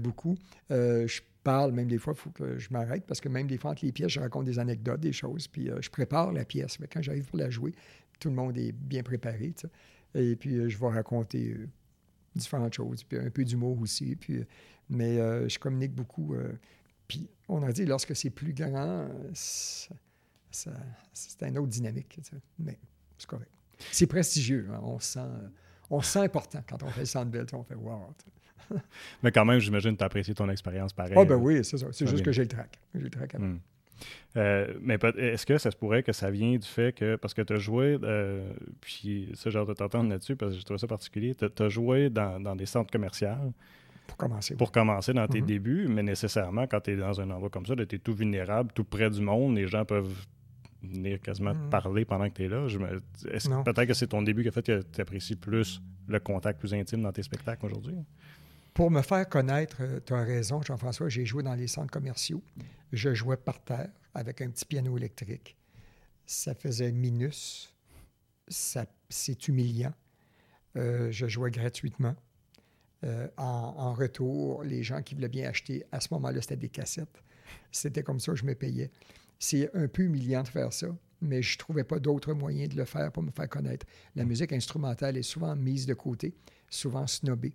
S2: beaucoup. je parle, même des fois, il faut que je m'arrête parce que même des fois, entre les pièces, je raconte des anecdotes, des choses, puis je prépare la pièce. Mais quand j'arrive pour la jouer, tout le monde est bien préparé. Et puis, je vais raconter différentes choses, puis un peu d'humour aussi. Puis, mais euh, je communique beaucoup. Euh, puis on a dit, lorsque c'est plus grand, c'est une autre dynamique. Mais c'est correct. C'est prestigieux. Hein. On, se sent, on sent important quand on fait le centre belle. On fait wow.
S1: mais quand même, j'imagine que tu as apprécié ton expérience pareil.
S2: Ah, ben oui, c'est ça. C'est juste que j'ai le trac. J'ai le trac hmm.
S1: Euh, mais est-ce que ça se pourrait que ça vient du fait que, parce que tu as joué, euh, puis ça, j'ai hâte de t'entendre là-dessus, parce que je trouve ça particulier, tu as, joué dans, dans, des centres commerciaux.
S2: Pour commencer.
S1: Pour commencer dans tes mm-hmm. débuts, mais nécessairement, quand tu es dans un endroit comme ça, tu es tout vulnérable, tout près du monde, les gens peuvent venir quasiment te mm. parler pendant que tu es là. Peut-être que c'est ton début qui a fait que tu apprécies plus le contact plus intime dans tes spectacles aujourd'hui?
S2: Pour me faire connaître, euh, tu as raison, Jean-François, j'ai joué dans les centres commerciaux. Je jouais par terre avec un petit piano électrique. Ça faisait minus. c'est humiliant. Euh, je jouais gratuitement. Euh, en, retour, les gens qui voulaient bien acheter, à ce moment-là, c'était des cassettes. C'était comme ça que je me payais. C'est un peu humiliant de faire ça, mais je ne trouvais pas d'autre moyen de le faire pour me faire connaître. La musique instrumentale est souvent mise de côté, souvent snobée.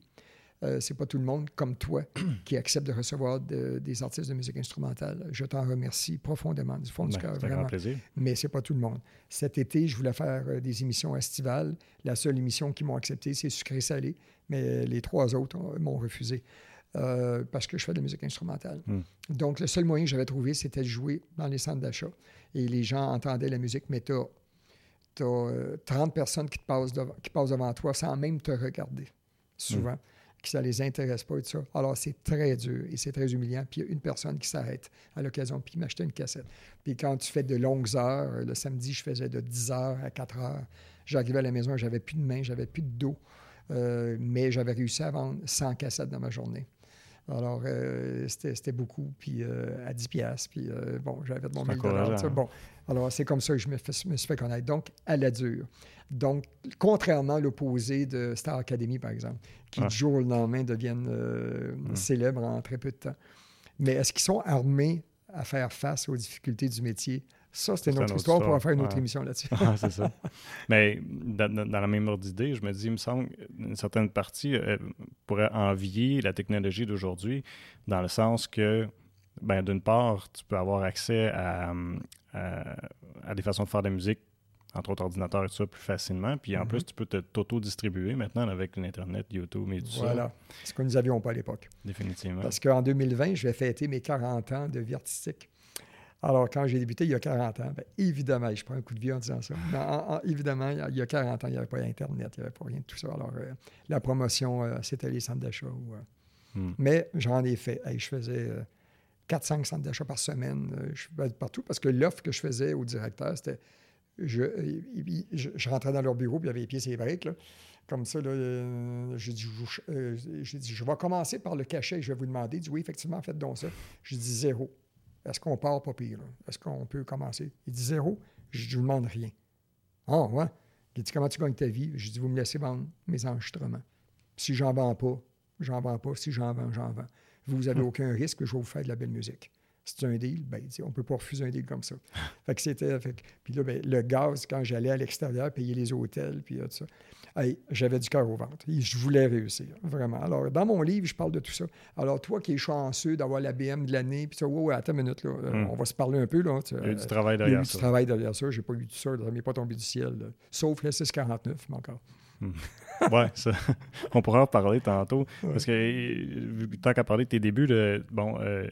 S2: Euh, c'est pas tout le monde comme toi qui accepte de recevoir des artistes de musique instrumentale. Je t'en remercie profondément du fond du ben, cœur, vraiment.
S1: plaisir.
S2: Mais c'est pas tout le monde. Cet été, je voulais faire euh, des émissions estivales. La seule émission qui m'ont accepté, c'est Sucré Salé, mais les trois autres m'ont refusé. euh, parce que je fais de la musique instrumentale.
S1: Hmm.
S2: Donc, le seul moyen que j'avais trouvé, c'était de jouer dans les centres d'achat. Et les gens entendaient la musique, mais tu as, 30 personnes qui, te passent devant, qui passent devant toi sans même te regarder, souvent, que ça les intéresse pas et tout ça. Alors, c'est très dur et c'est très humiliant. Puis, il y a une personne qui s'arrête à l'occasion, puis m'acheter une cassette. Puis, quand tu fais de longues heures, le samedi, je faisais de 10 heures à 4 heures. J'arrivais à la maison, j'avais plus de main, j'avais plus de dos. Euh, mais j'avais réussi à vendre 100 cassettes dans ma journée. Alors, euh, c'était beaucoup, puis euh, à 10 piastres, puis bon, j'avais fait mon 1000 dollars. Bon, alors c'est comme ça que je me, me, suis fait connaître. Donc, à la dure. Donc, contrairement à l'opposé de Star Academy, par exemple, qui du jour au lendemain deviennent hmm. célèbres en très peu de temps. Mais est-ce qu'ils sont armés à faire face aux difficultés du métier? Ça, c'était notre histoire. pour faire une autre émission là-dessus.
S1: ah, c'est ça. Mais dans, la même ordre d'idée, je me dis, il me semble qu'une certaine partie euh, pourrait envier la technologie d'aujourd'hui, dans le sens que, ben, d'une part, tu peux avoir accès à, à, des façons de faire de la musique entre autres ordinateurs et tout ça, plus facilement. Puis en mm-hmm. plus, tu peux t'auto-distribuer maintenant avec l'Internet, YouTube et tout
S2: ça. Voilà. Ce que nous n'avions pas à l'époque.
S1: Définitivement.
S2: Parce qu'en 2020, je vais fêter mes 40 ans de vie artistique. Alors, quand j'ai débuté il y a 40 ans, bien, évidemment, je prends un coup de vie en disant ça. évidemment, il y a 40 ans, il n'y avait pas Internet, il n'y avait pas rien de tout ça. Alors, euh, la promotion, euh, c'était les centres d'achat. Euh, hmm. Mais j'en ai fait. je faisais 4-5 centres d'achat par semaine. je faisais partout parce que l'offre que je faisais au directeur, c'était. Je, je, rentrais dans leur bureau, puis il y avait les pieds et les briques. Comme ça, j'ai dit, je, je vais commencer par le cachet. Je vais vous demander. Il dit, oui, effectivement, faites donc ça. Je dis zéro. Est-ce qu'on part pas pire? Est-ce qu'on peut commencer? Il dit zéro. Je ne lui demande rien. Ah, ouais? Il dit comment tu gagnes ta vie? Je dis vous me laissez vendre mes enregistrements. Si j'en vends pas, j'en vends pas. Si j'en vends, j'en vends. Vous n'avez hmm. aucun risque, je vais vous faire de la belle musique. C'est un deal, ben, on ne peut pas refuser un deal comme ça. fait que c'était. Puis là, ben, le gaz, quand j'allais à l'extérieur, payer les hôtels, puis tout ça j'avais du cœur au ventre. je voulais réussir, vraiment. Alors, dans mon livre, je parle de tout ça. Alors, toi qui es chanceux d'avoir la BM de l'année, puis ça, ouais, attends une minute, là, hmm. on va se parler un peu. Là,
S1: il y a eu du travail derrière
S2: ça. Il y a eu du travail derrière ça. J'ai pas eu tout ça, ça m'est pas tombé du ciel. Sauf le 649, mais encore.
S1: Oui, ça. on pourra en parler tantôt. Parce que, tant qu'à parler de tes débuts, bon, euh,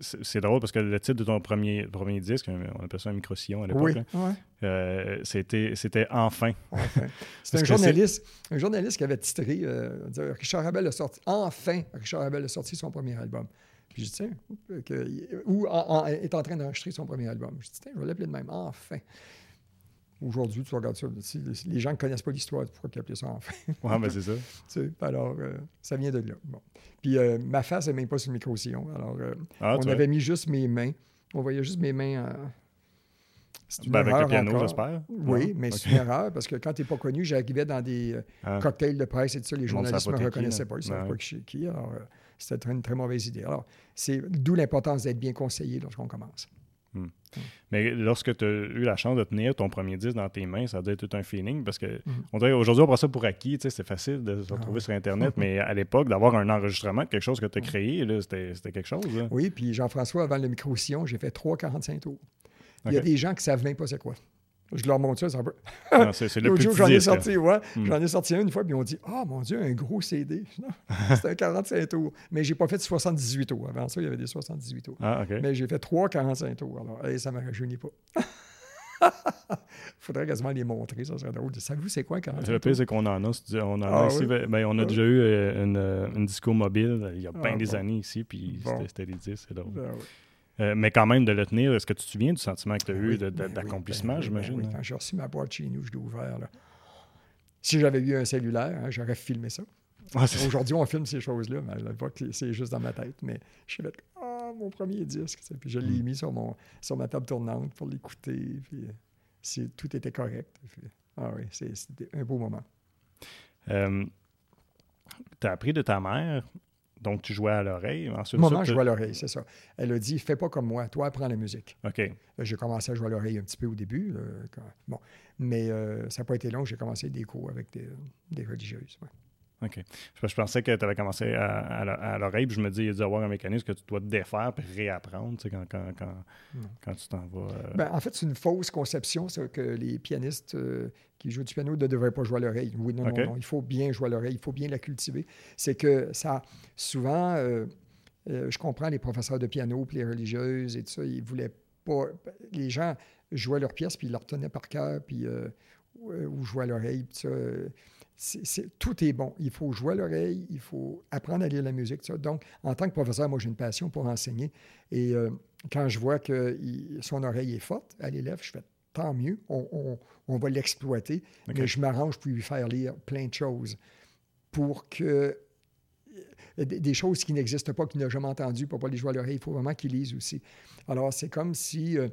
S1: c'est drôle parce que le titre de ton premier, premier disque, on appelle ça un micro-sillon à l'époque, euh, c'était, c'était Enfin.
S2: enfin. C'est un journaliste, un journaliste qui avait titré euh, Richard Abel a sorti, enfin, Richard Abel a sorti son premier album. Puis je dis, tiens, ou est en train d'enregistrer son premier album. Je dis, tiens, je vais l'appeler de même, Enfin. Aujourd'hui, tu regardes ça. les gens ne connaissent pas l'histoire, pourquoi tu appelles ça enfin?
S1: Oui, mais c'est ça.
S2: alors, euh, ça vient de là. Bon. Puis euh, ma face n'est même pas sur le micro-sillon. Alors, euh, ah, on avait mis juste mes mains. On voyait juste mes mains.
S1: C'est ben, avec le piano, j'espère.
S2: Oui, mais c'est une erreur parce que quand tu n'es pas connu, j'arrivais dans des ah. cocktails de presse et tout ça. Les journalistes ne me reconnaissaient pas. Ils ne savaient pas qui, qui. Alors, c'était une très mauvaise idée. Alors, c'est d'où l'importance d'être bien conseillé lorsqu'on commence.
S1: Hmm. Mais lorsque tu as eu la chance de tenir ton premier disque dans tes mains, ça doit être tout un feeling parce que hmm. on dirait aujourd'hui on prend ça pour acquis, c'est facile de se retrouver ah. sur Internet, mais à l'époque, d'avoir un enregistrement de quelque chose que tu as créé, c'était quelque chose.
S2: Oui, puis Jean-François, avant le micro-sillon, j'ai fait 3,45 tours. Il y a des gens qui ne savent même pas c'est quoi. Je leur montre ça, c'est un peu.
S1: c'est le plus j'en
S2: ai sorti, ouais. Hmm. J'en ai sorti un une fois, puis ils ont dit Ah, mon Dieu, un gros CD. C'était un 45 tours. Mais j'ai pas fait 78 tours. Avant ça, il y avait des 78 tours.
S1: Ah,
S2: Mais j'ai fait 3 45 tours. Alors, ça ne me rajeunit pas. Il faudrait quasiment les montrer, ça serait drôle. Savez-vous c'est quoi 45
S1: Le pire, c'est qu'on en a. On, a, ah, ben, on a déjà eu euh, une, euh, une, disco mobile il y a bien ah, des années ici, puis c'était des disques, c'est drôle. Ben euh, mais quand même, de le tenir, est-ce que tu te souviens du sentiment que tu as eu ben d'accomplissement, j'imagine?
S2: Hein? Quand j'ai reçu ma boîte chez nous, je l'ai ouvert. Si j'avais eu un cellulaire, hein, j'aurais filmé ça. Ah, Aujourd'hui, on filme ces choses-là, mais à l'époque, c'est juste dans ma tête. Mais je suis là, ah, mon premier disque. Puis je l'ai mm. mis sur, mon, sur ma table tournante pour l'écouter. Puis tout était correct. ah oui, c'était un beau moment.
S1: Euh, tu as appris de ta mère donc, tu jouais à l'oreille.
S2: Ensuite, Moment, je jouais à l'oreille, c'est ça. Elle a dit Fais pas comme moi, toi, apprends la musique.
S1: OK.
S2: J'ai commencé à jouer à l'oreille un petit peu au début. Bon. Mais euh, ça n'a pas été long, j'ai commencé des cours avec des, religieuses.
S1: OK. Je, pensais que tu avais commencé à, l'oreille, puis je me dis, il y a dû avoir un mécanisme que tu dois te défaire puis réapprendre quand, quand, quand, quand, tu t'en vas. Euh.
S2: Ben, en fait, c'est une fausse conception, c'est que les pianistes euh, qui jouent du piano ne devraient pas jouer à l'oreille. Oui, non, non, non, il faut bien jouer à l'oreille, il faut bien la cultiver. C'est que ça, souvent, euh, je comprends les professeurs de piano, puis les religieuses et tout ça, ils voulaient pas. Les gens jouaient leur pièce, puis ils la retenaient par cœur, puis ou jouaient à l'oreille, puis ça tout est bon. Il faut jouer à l'oreille, il faut apprendre à lire la musique. Donc, en tant que professeur, moi, j'ai une passion pour enseigner. Et euh, quand je vois que son oreille est forte à l'élève, je fais tant mieux, on, va l'exploiter. Mais je m'arrange pour lui faire lire plein de choses pour que euh, des choses qui n'existent pas, qu'il n'a jamais entendues, pour pas les jouer à l'oreille. Il faut vraiment qu'il lise aussi. Alors, c'est comme si euh,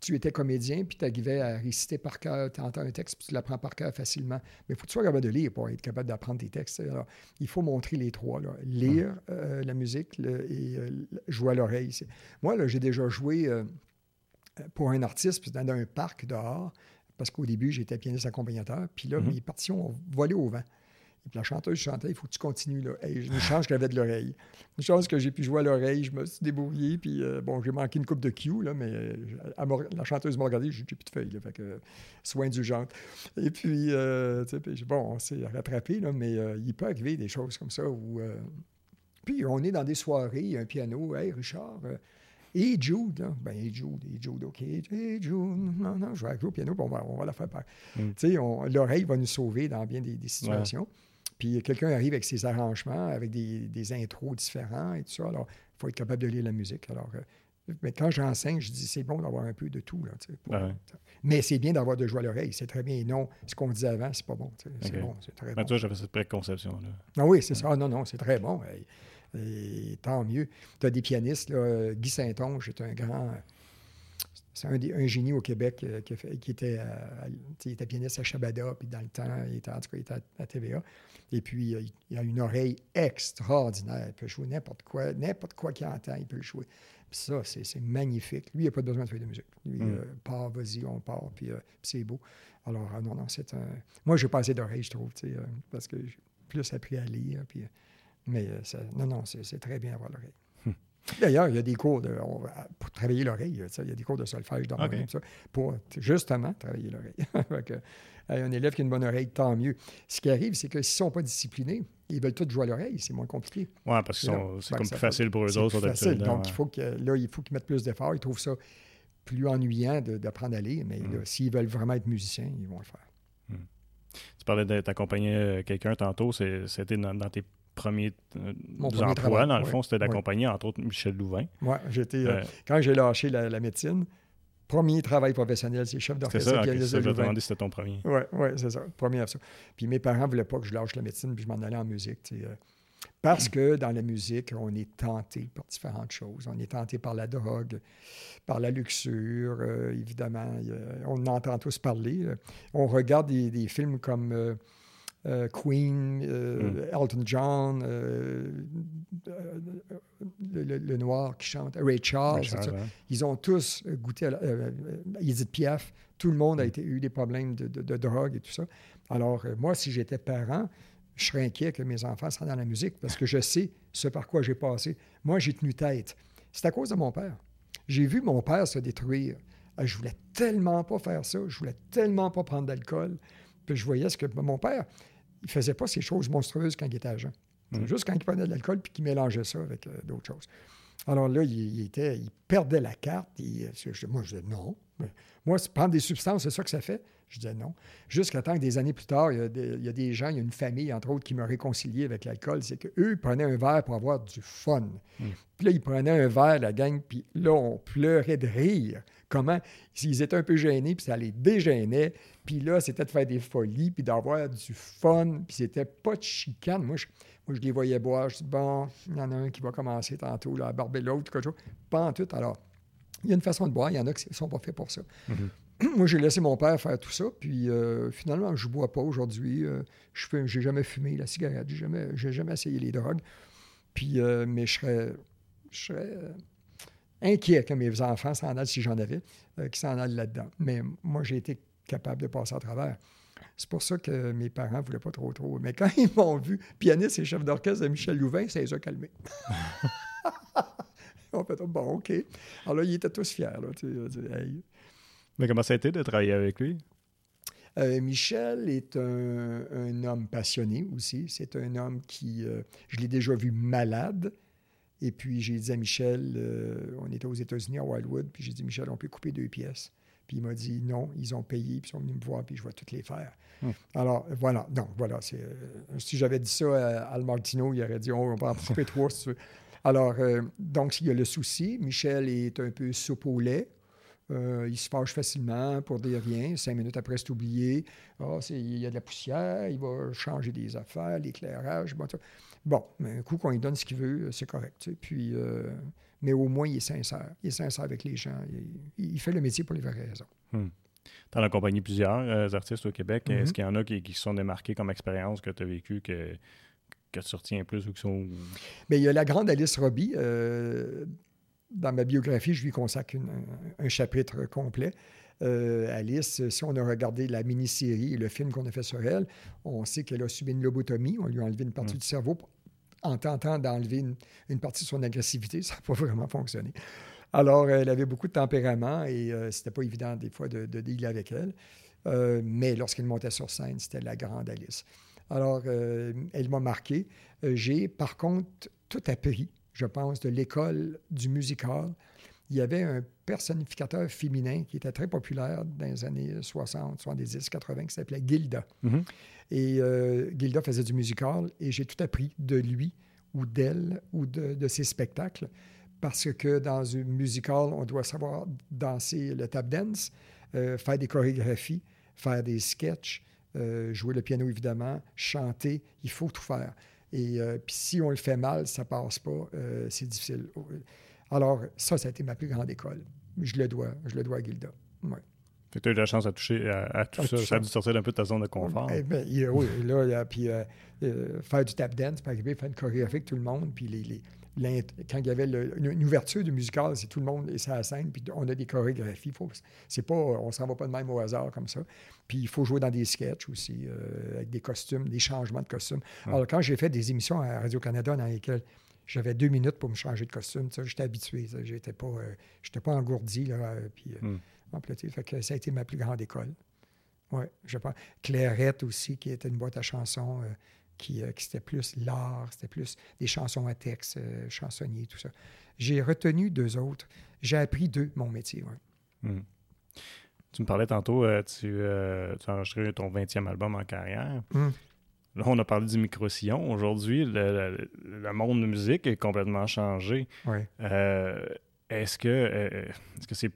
S2: tu étais comédien, puis tu arrivais à réciter par cœur, tu entends un texte, puis tu l'apprends par cœur facilement. Mais il faut que tu sois capable de lire pour être capable d'apprendre tes textes. Alors, il faut montrer les trois. Lire euh, la musique et euh, jouer à l'oreille. Moi, j'ai déjà joué euh, pour un artiste dans un parc dehors, parce qu'au début, j'étais pianiste accompagnateur, puis là, mm-hmm. mes partitions ont volé au vent. Et puis la chanteuse chantait, il faut que tu continues. Là. une chance que j'avais de l'oreille. Une chance que j'ai pu jouer à l'oreille, je me suis débrouillé. Puis euh, bon, j'ai manqué une coupe de cue, là, mais euh, la chanteuse m'a regardé, j'ai plus de feuilles. Là, fait que soin indulgente. Et puis, euh, bon, on s'est rattrapé, là, mais il peut arriver des choses comme ça où. puis on est dans des soirées, un piano. Hey, Richard. Et Jude, là, ben, hey Jude, hey Jude, OK, hey Jude, non, non, je vais jouer au piano, puis on va, on va la faire part. Mm. Tu sais, l'oreille va nous sauver dans bien des, situations. Puis quelqu'un arrive avec ses arrangements, avec des, intros différents et tout ça. Alors, il faut être capable de lire la musique. Alors, euh, mais quand j'enseigne, je dis c'est bon d'avoir un peu de tout. Là, Mais c'est bien d'avoir de joie à l'oreille. C'est très bien. Non, ce qu'on disait avant, c'est pas bon. C'est bon, c'est très
S1: mais Toi, j'avais cette préconception-là.
S2: Ah oui, c'est ça. Ah, non, non, c'est très bon. Et, tant mieux. Tu as des pianistes. Là, Guy Saint-Onge est un grand c'est un, génie au Québec euh, qui, était, était pianiste à Shabada, puis dans le temps, il était, en tout cas, il était à, TVA. Et puis, euh, il a une oreille extraordinaire. Il peut jouer n'importe quoi, n'importe quoi qu'il entend, il peut le jouer. Puis ça, c'est magnifique. Lui, il n'a pas besoin de faire de musique. Lui, mm. euh, part, vas-y, on part, puis, c'est beau. Alors, non, non, c'est un... Moi, j'ai pas assez d'oreilles, je trouve, parce que j'ai plus appris à lire. Puis, mais non, non, c'est très bien d'avoir l'oreille. D'ailleurs, il y a des cours de, pour travailler l'oreille. Il y a des cours de solfège dans ça, pour justement travailler l'oreille. un élève qui a une bonne oreille, tant mieux. Ce qui arrive, c'est que s'ils ne sont pas disciplinés, ils veulent tous jouer à l'oreille, c'est moins compliqué.
S1: Oui, parce que c'est comme plus facile pour eux autres.
S2: Plus facile. Donc, il faut que, là, il faut qu'ils mettent plus d'efforts. Ils trouvent ça plus ennuyant d'apprendre à lire, mais mm. s'ils veulent vraiment être musiciens, ils vont le faire.
S1: Mm. Tu parlais d'accompagner euh, quelqu'un tantôt, c'était dans, dans, tes premier, euh, Mon emploi, dans le fond, c'était d'accompagner, entre autres, Michel Louvain.
S2: Oui, j'étais. Euh, euh, quand j'ai lâché la, médecine, premier travail professionnel, c'est chef d'orchestre.
S1: C'est ça, je te si c'était ton premier.
S2: Oui, ouais, c'est ça, premier ça. Puis mes parents ne voulaient pas que je lâche la médecine, puis je m'en allais en musique. parce que dans la musique, on est tenté par différentes choses. On est tenté par la drogue, par la luxure, évidemment. on entend tous parler. On regarde des, films comme euh, Queen, euh, hmm. Elton John, euh, le, noir qui chante, Ray Charles, ils ont tous goûté à Edith Piaf. Tout le monde a hmm. été, eu des problèmes de, drogue et tout ça. Alors, moi, si j'étais parent, je serais inquiet que mes enfants soient dans la musique parce que je sais ce par quoi j'ai passé. Moi, j'ai tenu tête. C'est à cause de mon père. J'ai vu mon père se détruire. Je voulais tellement pas faire ça. Je voulais tellement pas prendre d'alcool. Puis je voyais ce que mon père, il faisait pas ces choses monstrueuses quand il était agent. Mm. Juste quand il prenait de l'alcool puis qu'il mélangeait ça avec euh, d'autres choses. Alors là, il, était, il perdait la carte. Et, moi, je disais non. moi, prendre des substances, c'est ça que ça fait. Je disais non. Jusqu'à temps que des années plus tard, il y, a des, gens, il y a une famille, entre autres, qui m'a réconcilié avec l'alcool. C'est qu'eux, ils prenaient un verre pour avoir du fun. Mm. Puis là, ils prenaient un verre, la gang, puis là, on pleurait de rire comment ils étaient un peu gênés, puis ça les dégênait. Puis là, c'était de faire des folies, puis d'avoir du fun, puis c'était pas de chicane. Moi je, moi, je les voyais boire. Je dis, bon, il y en a un qui va commencer tantôt là, à barber l'autre, quelque chose. Pas en tout. Alors, il y a une façon de boire, il y en a qui ne sont pas faits pour ça. Mm-hmm. Moi, j'ai laissé mon père faire tout ça, puis euh, finalement, je ne bois pas aujourd'hui. Euh, je n'ai jamais fumé la cigarette, je n'ai jamais, jamais, essayé les drogues. Puis, euh, mais je serais, je serais inquiet que mes enfants s'en aillent, si j'en avais, euh, qui s'en allent là-dedans. Mais moi, j'ai été capable de passer à travers. C'est pour ça que mes parents ne voulaient pas trop trop. Mais quand ils m'ont vu, pianiste et chef d'orchestre de Michel Louvain, ça les a calmés. On fait bon, OK. Alors là, ils étaient tous fiers. Là,
S1: Mais comment ça a été de travailler avec lui?
S2: Euh, Michel est un, homme passionné aussi. C'est un homme qui, euh, je l'ai déjà vu malade. Et puis j'ai dit à Michel, euh, on était aux États-Unis à Wildwood, puis j'ai dit, Michel, on peut couper deux pièces. Puis il m'a dit non, ils ont payé, puis ils sont venus me voir, puis je vais toutes les faire. Hmm. Alors voilà, donc voilà. Euh, si j'avais dit ça à Al Martino, il aurait dit oh, on va en couper trois si tu veux. Alors, euh, donc, il y a le souci. Michel est un peu soupe au lait. Euh, il se fâche facilement pour dire rien. Cinq minutes après, c'est oublié. Oh, il y a de la poussière, il va changer des affaires, l'éclairage. Bon, mais un coup qu'on lui donne ce qu'il veut, c'est correct. Puis, mais au moins, il est sincère. Il est sincère avec les gens. Il, fait le métier pour les vraies raisons.
S1: Hmm. Tu as accompagné plusieurs euh, artistes au Québec. Mm-hmm. Est-ce qu'il y en a qui, qui sont démarqués comme expérience que tu as vécu, que, que tu retiens plus ou qui sont.
S2: Bien, il y a la grande Alice Robbie. Euh, dans ma biographie, je lui consacre un chapitre complet. Euh, Alice, si on a regardé la mini-série et le film qu'on a fait sur elle, on sait qu'elle a subi une lobotomie. On lui a enlevé une partie mm. du cerveau en tentant d'enlever une, partie de son agressivité. Ça n'a pas vraiment fonctionné. Alors, elle avait beaucoup de tempérament et euh, c'était pas évident des fois de, de dealer avec elle. Euh, mais lorsqu'elle montait sur scène, c'était la grande Alice. Alors, euh, elle m'a marqué. J'ai, par contre, tout appris, je pense, de l'école du musical. Il y avait un personnificateur féminin qui était très populaire dans les années 60, 70, 80, qui s'appelait Gilda. Mm-hmm. Et Gilda faisait du musical et j'ai tout appris de lui ou d'elle ou de, de ses spectacles parce que dans une musical, on doit savoir danser le tap dance, euh, faire des chorégraphies, faire des sketchs, euh, jouer le piano évidemment, chanter, il faut tout faire. Et euh, puis si on le fait mal, ça passe pas, c'est difficile. Alors ça, ça a été ma plus grande école. Je le dois, je le dois à Gilda. Ouais.
S1: tu as eu la chance à toucher à, tout, ça. Ça a dû sortir un peu de ta zone de confort.
S2: Eh ben, oui, là, puis faire du tap dance, par exemple, faire une chorégraphie avec tout le monde, puis les, quand il y avait une, ouverture du musical, c'est tout le monde est sur la scène, puis on a des chorégraphies. Faut, c'est pas, on s'en va pas de même au hasard comme ça. Puis il faut jouer dans des sketchs aussi, euh, avec des costumes, des changements de costumes. Alors, quand j'ai fait des émissions à Radio-Canada dans lesquelles j'avais deux minutes pour me changer de costume, j'étais habitué. J'étais pas, euh, pas engourdi, là, euh, puis hmm. Fait que ça a été ma plus grande école. Oui, je pense. Clairette aussi, qui était une boîte à chansons qui, euh, qui c'était plus l'art, c'était plus des chansons à texte, euh, chansonniers, tout ça. J'ai retenu deux autres. J'ai appris d'eux mon métier. Hmm.
S1: Tu me parlais tantôt, euh, tu, tu, as enregistré ton 20e album en carrière. Hmm. Là, on a parlé du micro-sillon. Aujourd'hui, le, monde de la musique est complètement changé. est-ce que est-ce que c'est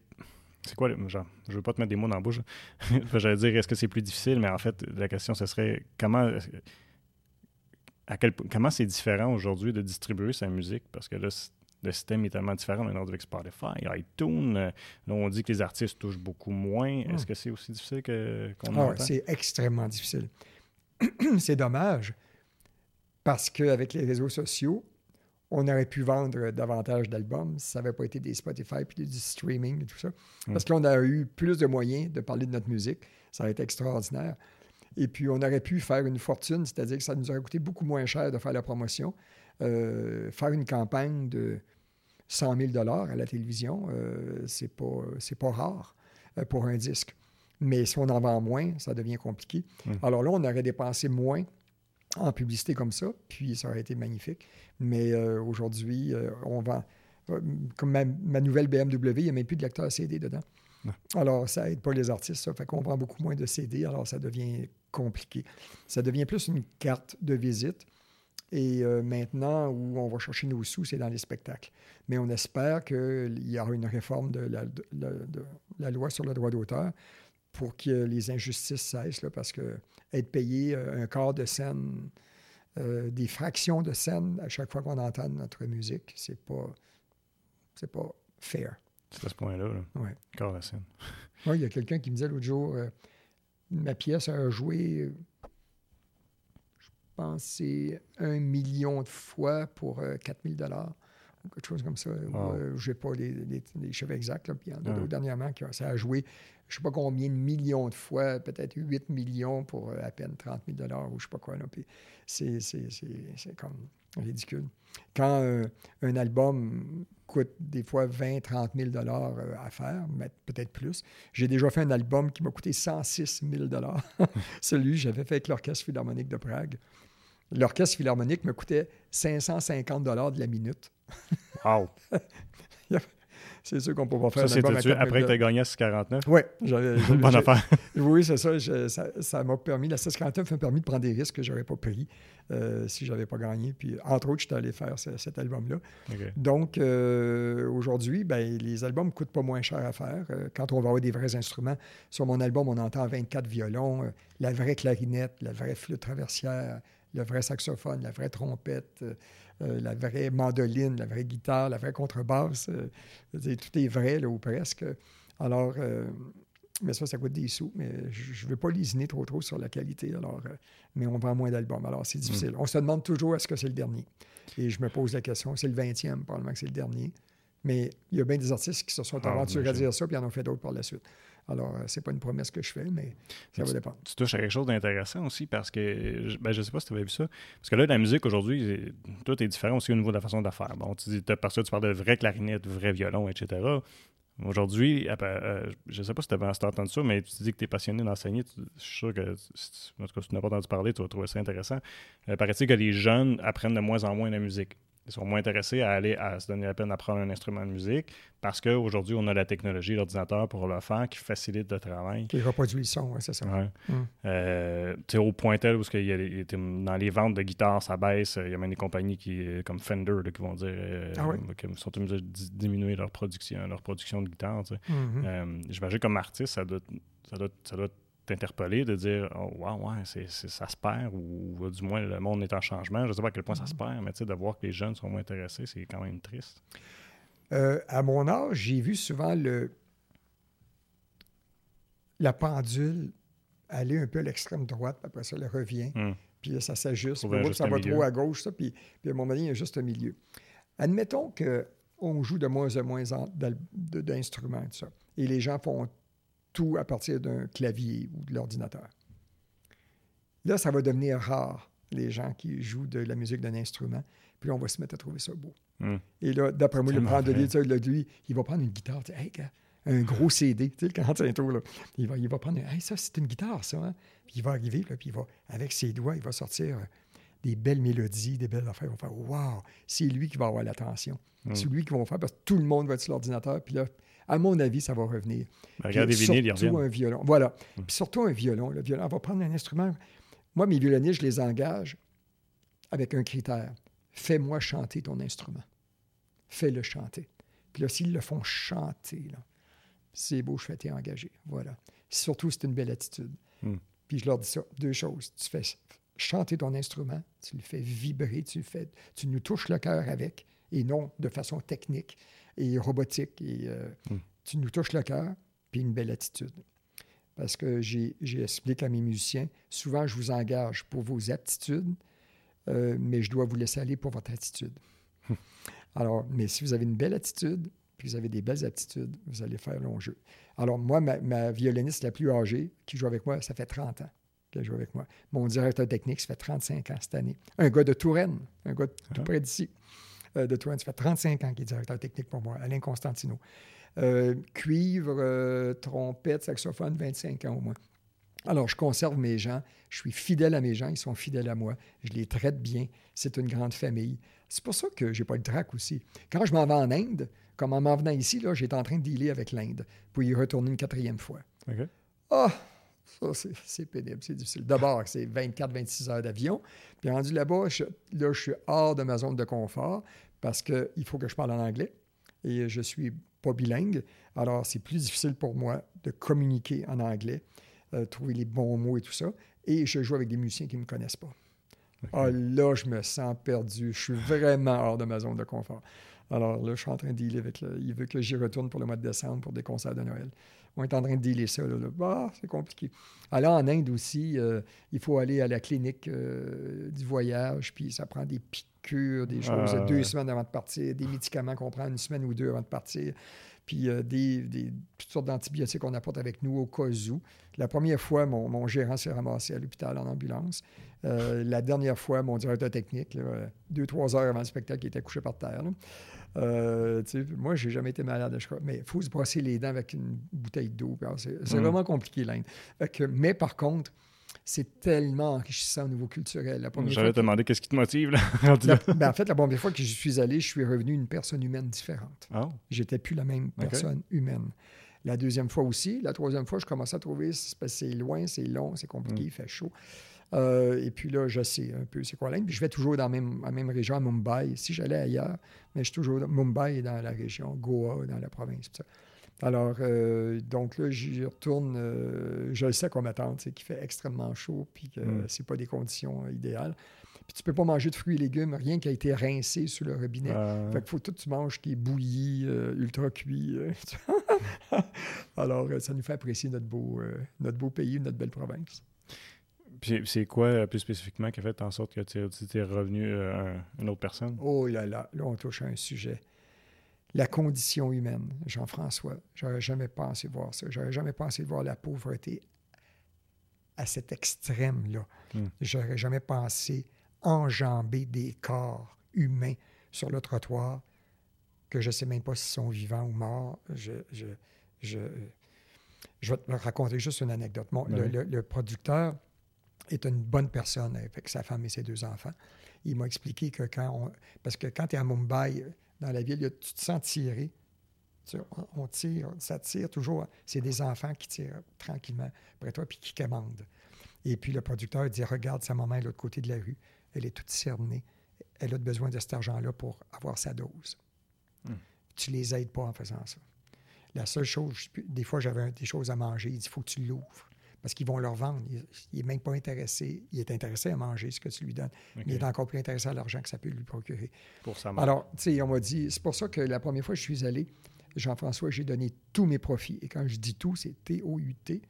S1: c'est quoi, genre, je veux pas te mettre des mots dans la bouche. J'allais dire, est-ce que c'est plus difficile, mais en fait, la question, ce serait comment, comment c'est différent aujourd'hui de distribuer sa musique? Parce que là, le système est tellement différent maintenant avec Spotify, iTunes. Euh, là, on dit que les artistes touchent beaucoup moins. Hmm. Est-ce que c'est aussi difficile qu'on
S2: ah, C'est extrêmement difficile. c'est dommage parce qu'avec les réseaux sociaux, on aurait pu vendre davantage d'albums si ça n'avait pas été des Spotify puis du streaming et tout ça. Parce qu'on a eu plus de moyens de parler de notre musique. Ça aurait été extraordinaire. Et puis, on aurait pu faire une fortune, c'est-à-dire que ça nous aurait coûté beaucoup moins cher de faire la promotion. Euh, faire une campagne de 100 000 à la télévision, euh, c'est pas, pas rare euh, pour un disque. Mais si on en vend moins, ça devient compliqué. Hum. Alors là, on aurait dépensé moins en publicité comme ça, puis ça aurait été magnifique. Mais aujourd'hui, on vend. Comme ma, ma, nouvelle BMW, il n'y a même plus de lecteur CD dedans. Alors, ça aide pas les artistes, ça fait qu'on vend beaucoup moins de CD, alors ça devient compliqué. Ça devient plus une carte de visite. Et euh, maintenant, où on va chercher nos sous, c'est dans les spectacles. Mais on espère qu'il y aura une réforme de la, loi sur le droit d'auteur pour que les injustices cessent, parce que être payé euh, un quart de scène, euh, des fractions de scène à chaque fois qu'on entend notre musique, c'est pas, c'est pas fair.
S1: C'est à ce point-là, là.
S2: Ouais.
S1: Quart de scène.
S2: Oui, il y a quelqu'un qui me disait l'autre jour, ma pièce a joué, je pense, c'est un million de fois pour 4000 euh, dollars. Quelque chose comme ça. Euh, Je n'ai pas les, les- les chiffres exacts. Là, puis il y en a d'autres dernièrement qui ont- ça a joué, je ne sais pas combien de millions de fois, peut-être 8 millions pour euh, à peine 30 000 ou je ne sais pas quoi. là. Puis c'est, c'est- c'est- c'est comme ridicule. Quand euh, un album coûte des fois 20 30 000 dollars euh, à faire, mais peut-être plus. J'ai déjà fait un album qui m'a coûté 106 000 dollars. Celui que j'avais fait avec l'Orchestre Philharmonique de Prague. L'Orchestre Philharmonique me coûtait 550 dollars de la minute.
S1: Wow.
S2: C'est sûr qu'on ne peut pas faire
S1: Ça,
S2: un album à
S1: c'était
S2: 4 000
S1: après que tu as gagné à 649.
S2: Oui, j'avais-
S1: Bonne affaire.
S2: Oui, c'est ça. ça. m'a permis, la 649 m'a permis de prendre des risques que je n'aurais pas pris euh, si je n'avais pas gagné. Puis, entre autres, j'étais allé faire ce- cet album-là. Donc, euh, aujourd'hui, ben, les albums ne coûtent pas moins cher à faire. Euh, quand on va avoir des vrais instruments, sur mon album, on entend 24 violons, la vraie clarinette, la vraie flûte traversière, le vrai saxophone, la vraie trompette, euh, euh, la vraie mandoline, la vraie guitare, la vraie contrebasse. euh, tout est vrai, là, ou presque. Alors, euh, mais ça, ça coûte des sous. Mais je ne veux pas lésiner trop trop sur la qualité. Alors, mais on vend moins d'albums. Alors, c'est difficile. On se demande toujours est-ce que c'est le dernier? Et je me pose la question, c'est le 20e, probablement que c'est le dernier. Mais il y a bien des artistes qui se sont
S1: Ah,
S2: aventurés à dire ça, puis en ont fait d'autres par la suite. Alors, euh, c'est pas une promesse que je fais, mais ça va dépendre.
S1: Tu touches à quelque chose d'intéressant aussi parce que, je- ben, je sais pas si tu avais vu ça, parce que là, la musique aujourd'hui, tout est différent aussi au niveau de la façon de la faire. Bon, tu dis, parce que tu parles de vrai clarinette, vrai violon, etc. Aujourd'hui, euh, je sais pas si tu avais entendu ça, mais tu dis que tu es passionné d'enseigner. Je suis sûr que, en tout cas, si tu n'as pas entendu parler, tu vas trouver ça intéressant. Euh, Paraît-il que les jeunes apprennent de moins en moins la musique. Ils sont moins intéressés à aller à se donner la peine d'apprendre un instrument de musique parce qu'aujourd'hui, on a la technologie, l'ordinateur pour le faire qui facilite le travail.
S2: Qui reproduit le son, c'est ça.
S1: Ouais.
S2: Mm.
S1: Euh, au point tel où y a dans les ventes de guitares, ça baisse. Il y a même des compagnies qui, euh, comme Fender là, qui vont dire euh,
S2: Ah ouais?
S1: qui sont obligées de di- diminuer leur production, leur production de guitares. sais.
S2: Mhm.
S1: Euh, J'imagine comme artiste, ça doit, ça doit, ça doit t'interpeller de dire Oh, wow, ouais, c'est- ça se perd, ou, ou du moins le monde est en changement. Je ne sais pas à quel point ça
S2: Mm.
S1: se perd, mais tu sais, de voir que les jeunes sont moins intéressés, c'est quand même triste.
S2: Euh, à mon âge, j'ai vu souvent le, la pendule aller un peu à l'extrême droite, puis après ça, elle revient,
S1: Hum.
S2: puis là, ça s'ajuste. Ça va
S1: milieu.
S2: trop à gauche, ça, puis, puis à un moment donné, il y a juste un milieu. Admettons qu'on joue de moins en moins d'instruments, tout ça, et les gens font tout à partir d'un clavier ou de l'ordinateur. Là, ça va devenir rare, les gens qui jouent de la musique d'un instrument, puis là, on va se mettre à trouver ça beau.
S1: Hum.
S2: Et là, d'après moi, le prendre sais, là, lui, il va prendre une guitare. tu sais, Hey, gars, un gros CD, tu sais, le 45 tours, là. Il va, il va prendre, hey, ça, c'est une guitare, ça. hein? Puis il va arriver, là, puis il va, avec ses doigts, il va sortir euh, des belles mélodies, des belles affaires. On va faire, wow, c'est lui qui va avoir l'attention.
S1: Mm.
S2: C'est lui qui va faire, parce que tout le monde va être sur l'ordinateur. Puis là, à mon avis, ça va revenir.
S1: Ben, regarde les
S2: Puis
S1: vinyles, ils
S2: surtout un violon. Voilà.
S1: Mm.
S2: Puis surtout un violon. Le violon, on va prendre un instrument. Moi, mes violonistes, je les engage avec un critère. Fais-moi chanter ton instrument. Fais-le chanter. Puis là, s'ils le font chanter, là, c'est beau, je fais t'es engagé. Voilà. Surtout, c'est une belle attitude.
S1: Mm.
S2: Puis je leur dis ça, deux choses. Tu fais chanter ton instrument, tu le fais vibrer, tu, le fais, tu nous touches le cœur avec, et non de façon technique et robotique. Et, euh,
S1: Mm.
S2: Tu nous touches le cœur, puis une belle attitude. Parce que expliqué à mes musiciens, souvent je vous engage pour vos aptitudes, euh, mais je dois vous laisser aller pour votre attitude. Alors, mais si vous avez une belle attitude, puis vous avez des belles aptitudes, vous allez faire long jeu. Alors, moi, ma, ma violoniste la plus âgée qui joue avec moi, ça fait 30 ans qu'elle joue avec moi. Mon directeur technique, ça fait 35 ans cette année. Un gars de Touraine, un gars de tout
S1: Ah.
S2: près d'ici, de Touraine, ça fait 35 ans qu'il est directeur technique pour moi, Alain Constantino. Euh, cuivre, euh, trompette, saxophone, 25 ans au moins. Alors, je conserve mes gens, je suis fidèle à mes gens, ils sont fidèles à moi, je les traite bien, c'est une grande famille. C'est pour ça que j'ai pas le trac aussi. Quand je m'en vais en Inde, comme en m'en venant ici, là, j'étais en train de dealer avec l'Inde pour y retourner une quatrième fois.
S1: OK.
S2: Ah, ça, c'est- pénible, c'est difficile. D'abord, c'est 24-26 heures d'avion. Puis rendu là-bas, je, là, je suis hors de ma zone de confort parce qu'il faut que je parle en anglais et je suis pas bilingue. Alors, c'est plus difficile pour moi de communiquer en anglais, euh, trouver les bons mots et tout ça. Et je joue avec des musiciens qui ne me connaissent pas. Ah, là, je me sens perdu. Je suis vraiment hors de ma zone de confort. Alors là, je suis en train de dealer avec. Le, il veut que j'y retourne pour le mois de décembre pour des concerts de Noël. On est en train de dealer ça. Là, Bah, c'est compliqué. Alors, en Inde aussi, euh, il faut aller à la clinique euh, du voyage, puis ça prend des piqûres, des choses
S1: Ah,
S2: deux
S1: ouais.
S2: semaines avant de partir, des médicaments qu'on prend une semaine ou deux avant de partir, puis euh, des, des- toutes sortes d'antibiotiques qu'on apporte avec nous au cas où. La première fois, mon, mon gérant s'est ramassé à l'hôpital en ambulance. La dernière fois, mon directeur technique, là, deux, trois heures avant le spectacle, il était couché par terre. là. Euh, moi, j'ai jamais été malade, je crois. Mais il faut se brosser les dents avec une bouteille d'eau. C'est
S1: Mm.
S2: vraiment compliqué, l'Inde. Mais par contre, c'est tellement enrichissant au niveau culturel.
S1: J'allais te demander qu'est-ce qui te motive, là,
S2: la- ben, en fait, la première fois que j'y suis allé, je suis revenu une personne humaine différente.
S1: Ah,
S2: J'étais plus la même personne humaine. La deuxième fois aussi. La troisième fois, je commençais à trouver c'est loin, c'est long, c'est compliqué,
S1: Mm.
S2: il fait chaud. Euh, et puis là, je sais un peu c'est quoi l'Inde. Puis je vais toujours dans la même, la même région, à Mumbai. Si j'allais ailleurs, mais je suis toujours dans Mumbai est dans la région, Goa dans la province. tout ça. Alors, euh, donc là, j'y retourne. euh, je le sais qu'on m'attend, sais, qu'il fait extrêmement chaud, puis que
S1: Mm.
S2: c'est pas des conditions idéales. Puis tu peux pas manger de fruits et légumes, rien qui a été rincé sous le robinet. Fait qu'il faut tout que tu manges qui est bouilli, ultra cuit. Alors, ça nous fait apprécier notre beau, notre beau pays, notre belle province.
S1: C'est quoi, euh, plus spécifiquement, qui a fait en sorte que tu es revenu euh, un- une autre personne?
S2: Oh là là, là, on touche à un sujet. La condition humaine, Jean-François. J'aurais jamais pensé voir ça. J'aurais jamais pensé voir la pauvreté à cet extrême-là.
S1: Hmm.
S2: J'aurais jamais pensé enjamber des corps humains sur le trottoir que je ne sais même pas s'ils sont vivants ou morts. Je, je, je, je vais te raconter juste une anecdote. Mon-
S1: Ben
S2: le, le- le producteur est une bonne personne avec sa femme et ses deux enfants. Il m'a expliqué que quand on... Parce que quand tu es à Mumbai, dans la ville, tu te sens tirer. Tu- on- tire, ça tire toujours. C'est des enfants qui tirent tranquillement après toi puis qui commandent. Et puis le producteur dit Regarde, sa maman est de l'autre côté de la rue. Elle est toute cernée. Elle a besoin de cet argent-là pour avoir sa dose.
S1: Hmm.
S2: Tu les aides pas en faisant ça. La seule chose, des fois, j'avais des choses à manger. Il dit Il faut que tu l'ouvres. Parce qu'ils vont leur vendre. Il n'est même pas intéressé. Il est intéressé à manger ce que tu lui donnes. Mais il est encore plus intéressé à l'argent que ça peut lui procurer.
S1: Pour sa mère.
S2: Alors, tu sais, on m'a dit, c'est pour ça que la première fois que je suis allé, Jean-François, j'ai donné tous mes profits. Et quand je dis tout, c'est T-O-U-T,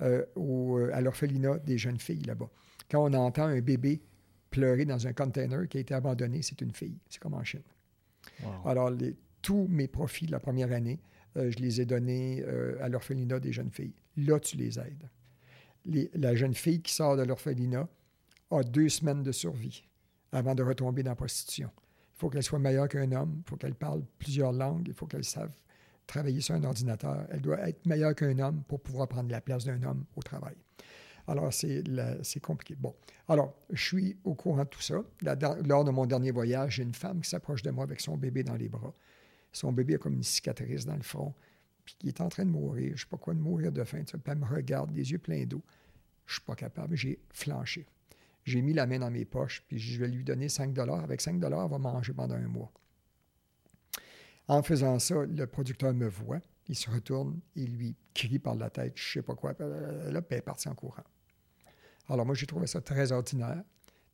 S2: euh, au- euh, à l'orphelinat des jeunes filles là-bas. Quand on entend un bébé pleurer dans un container qui a été abandonné, c'est une fille. C'est comme en Chine.
S1: Wow.
S2: Alors, les- tous mes profits de la première année, euh, je les ai donnés euh, à l'orphelinat des jeunes filles. Là, tu les aides. La jeune fille qui sort de l'orphelinat a deux semaines de survie avant de retomber dans la prostitution. Il faut qu'elle soit meilleure qu'un homme, il faut qu'elle parle plusieurs langues, il faut qu'elle sache travailler sur un ordinateur. Elle doit être meilleure qu'un homme pour pouvoir prendre la place d'un homme au travail. Alors, c'est compliqué. Bon, alors, je suis au courant de tout ça. Lors de mon dernier voyage, j'ai une femme qui s'approche de moi avec son bébé dans les bras. Son bébé a comme une cicatrice dans le front, puis qui est en train de mourir. Je ne sais pas quoi, de mourir de faim. Puis elle me regarde, les yeux pleins d'eau. Je ne suis pas capable. J'ai flanché. J'ai mis la main dans mes poches, puis je vais lui donner 5 Avec 5 elle va manger pendant un mois. En faisant ça, le producteur me voit, il se retourne, il lui crie par la tête, je ne sais pas quoi, là, puis elle est partie en courant. Alors moi, j'ai trouvé ça très ordinaire,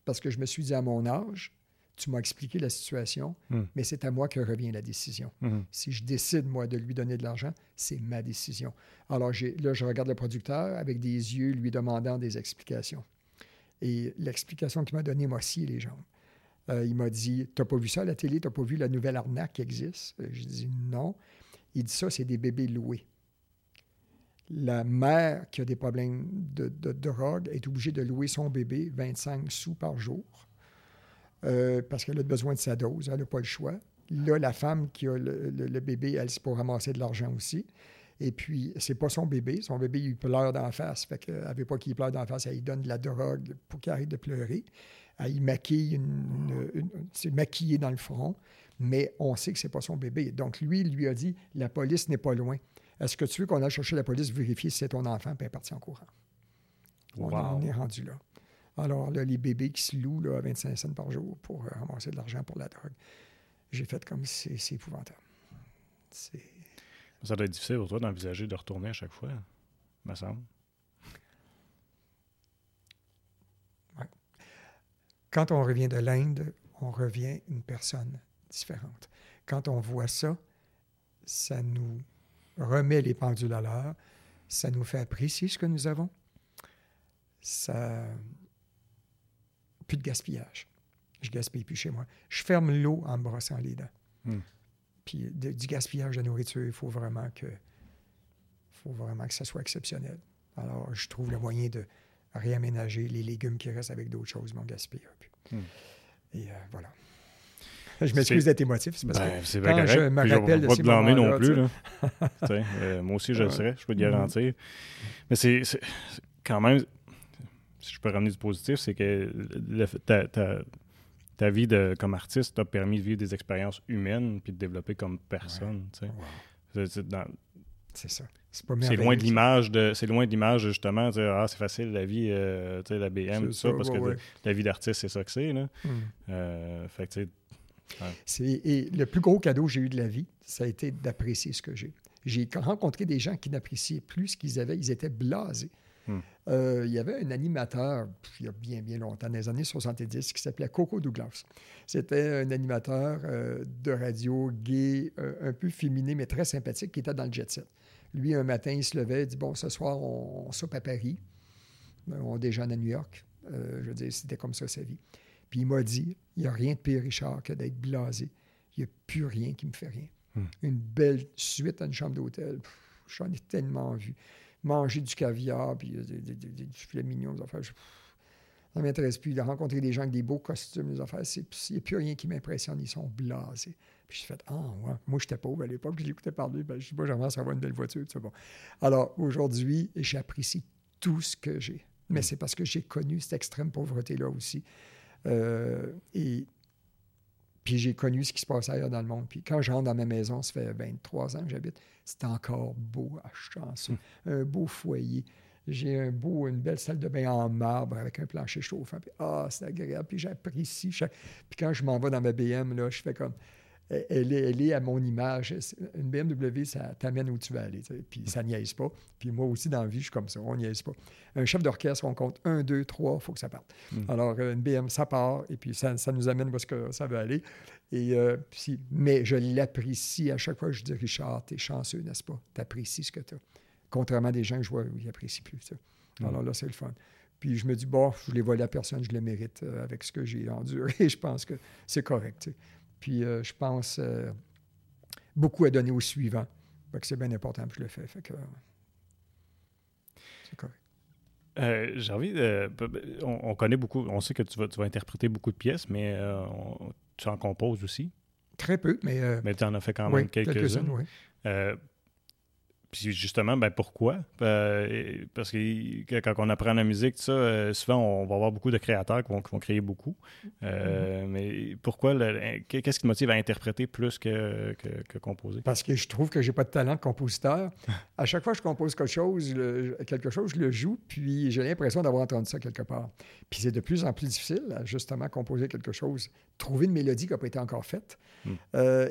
S2: parce que je me suis dit à mon âge, tu m'as expliqué la situation,
S1: Hmm.
S2: mais c'est à moi que revient la décision.
S1: Mhm.
S2: Si je décide, moi, de lui donner de l'argent, c'est ma décision. Alors là, je regarde le producteur avec des yeux lui demandant des explications. Et l'explication qu'il m'a donnée m'a scié les jambes. Euh, il m'a dit T'as pas vu ça à la télé? T'as pas vu la nouvelle arnaque qui existe Euh, J'ai dit Non. Il dit Ça, c'est des bébés loués. La mère qui a des problèmes de, de drogue est obligée de louer son bébé 25 sous par jour euh, parce qu'elle a besoin de sa dose. Elle n'a pas le choix. Là, la femme qui a le, le- le bébé, elle, c'est pour ramasser de l'argent aussi. Et puis, c'est pas son bébé. Son bébé, il pleure d'en face. Fait qu'elle ne veut pas qu'il pleure d'en face. Elle lui donne de la drogue pour qu'il arrête de pleurer. Elle y maquille, une, une- une- c'est maquillé dans le front. Mais on sait que c'est pas son bébé. Donc, lui, il lui a dit La police n'est pas loin. Est-ce que tu veux qu'on aille chercher la police, vérifier si c'est ton enfant, puis elle est partie en courant?
S1: Wow.
S2: on est rendu là. Alors, là, les bébés qui se louent là, à 25 cents par jour pour euh, ramasser de l'argent pour la drogue, j'ai fait comme c'est c'est épouvantable. C'est.
S1: Ça doit être difficile pour toi d'envisager de retourner à chaque fois, me semble.
S2: Quand on revient de l'Inde, on revient une personne différente. quand on voit ça, ça nous remet les pendules à l'heure, ça nous fait apprécier ce que nous avons. Ça. Plus de gaspillage. Je gaspille plus chez moi. Je ferme l'eau en me brossant les dents.
S1: Hmm.
S2: Puis du gaspillage de nourriture, il faut vraiment que. faut vraiment que ça soit exceptionnel. Alors, je trouve le moyen de réaménager les légumes qui restent avec d'autres choses, mon gaspillage. Hmm. Et euh, voilà. Je m'excuse d'être émotif. C'est parce
S1: ben,
S2: que
S1: quand
S2: je me rappelle de
S1: pas
S2: ces
S1: te blâmer non plus.
S2: là
S1: euh, moi aussi, je le serais, je peux te garantir. Mais c'est quand même, si je peux ramener du positif, c'est que le, ta, ta, ta, vie de, comme artiste t'a permis de vivre des expériences humaines puis de développer comme personne.
S2: C'est ça.
S1: C'est loin de l'image de c'est loin de l'image justement ah c'est facile la vie euh, la BM tout ça, parce que la vie d'artiste c'est ça que c'est là.
S2: Hmm.
S1: Euh, fait que,
S2: et le plus gros cadeau que j'ai eu de la vie, ça a été d'apprécier ce que j'ai. J'ai rencontré des gens qui n'appréciaient plus ce qu'ils avaient. Ils étaient blasés.
S1: Hmm.
S2: Euh, il y avait un animateur, il y a bien, bien longtemps, dans les années 70, qui s'appelait Coco Douglas. C'était un animateur euh, de radio gay, euh, un peu féminin, mais très sympathique, qui était dans le jet set. Lui, un matin, il se levait, il dit Bon, ce soir, on, on soupe à Paris. On déjeune à New York. je veux dire, c'était comme ça sa vie. Puis il m'a dit, il n'y a rien de pire, Richard, que d'être blasé. Il n'y a plus rien qui me fait rien.
S1: Hmm.
S2: Une belle suite à une chambre d'hôtel, j'en ai tellement vu. Manger du caviar, puis du filet mignon, affaires, ça ne m'intéresse plus. De rencontrer des gens avec des beaux costumes, les affaires, il n'y a plus rien qui m'impressionne. Ils sont blasés. Puis j'ai fait, ah, ouais. Moi, j'étais pauvre à l'époque, je l'écoutais parler. Ben, je dis, pas, j'aimerais avoir une belle voiture. Bon. Alors, aujourd'hui, j'apprécie tout ce que j'ai. Mais hmm. c'est parce que j'ai connu cette extrême pauvreté-là aussi. Euh, et puis j'ai connu ce qui se passe ailleurs dans le monde. Puis quand je rentre dans ma maison, ça fait 23 ans que j'habite, c'est encore beau à chanceux. Hmm. Un beau foyer. J'ai un beau, une belle salle de bain en marbre avec un plancher chauffant. Puis ah, c'est agréable. Puis j'apprécie. Puis quand je m'en vais dans ma BM, là, je fais comme elle est, elle est, à mon image. Une BMW, ça t'amène où tu vas aller. Puis ça niaise pas. Puis moi aussi, dans la vie, je suis comme ça. On niaise pas. Un chef d'orchestre, on compte un, deux, trois, il faut que ça parte.
S1: Mm.
S2: Alors, une BM, ça part. Et puis ça, ça nous amène où que ça veut aller. Et, euh, puis, mais je l'apprécie. À chaque fois, je dis Richard, t'es chanceux, n'est-ce pas? T'apprécies ce que tu as. Contrairement à des gens que je vois, ils n'apprécient plus ça.
S1: Mm.
S2: Alors là, c'est le fun. Puis je me dis, bon, je les vois la personne, je le mérite euh, avec ce que j'ai enduré. je pense que c'est correct. Puis euh, je pense euh, beaucoup à donner au suivant. c'est bien important que je le fais. Fait que c'est correct.
S1: Euh, j'ai envie de. On, connaît beaucoup, on sait que tu vas, tu vas interpréter beaucoup de pièces, mais tu en composes aussi?
S2: Très peu, mais.
S1: mais tu en as fait quand même quelques-unes.
S2: oui.
S1: Puis justement, ben pourquoi? Euh, parce que quand on apprend la musique, ça, euh, souvent, on va avoir beaucoup de créateurs qui vont, créer beaucoup. Euh, mm-hmm. Mais pourquoi? Qu'est-ce qui te motive à interpréter plus que, que, composer?
S2: Parce que je trouve que j'ai pas de talent de compositeur. à chaque fois que je compose quelque chose, quelque chose, je le joue, puis j'ai l'impression d'avoir entendu ça quelque part. Puis c'est de plus en plus difficile, justement, composer quelque chose, trouver une mélodie qui n'a pas été encore faite.
S1: Mm.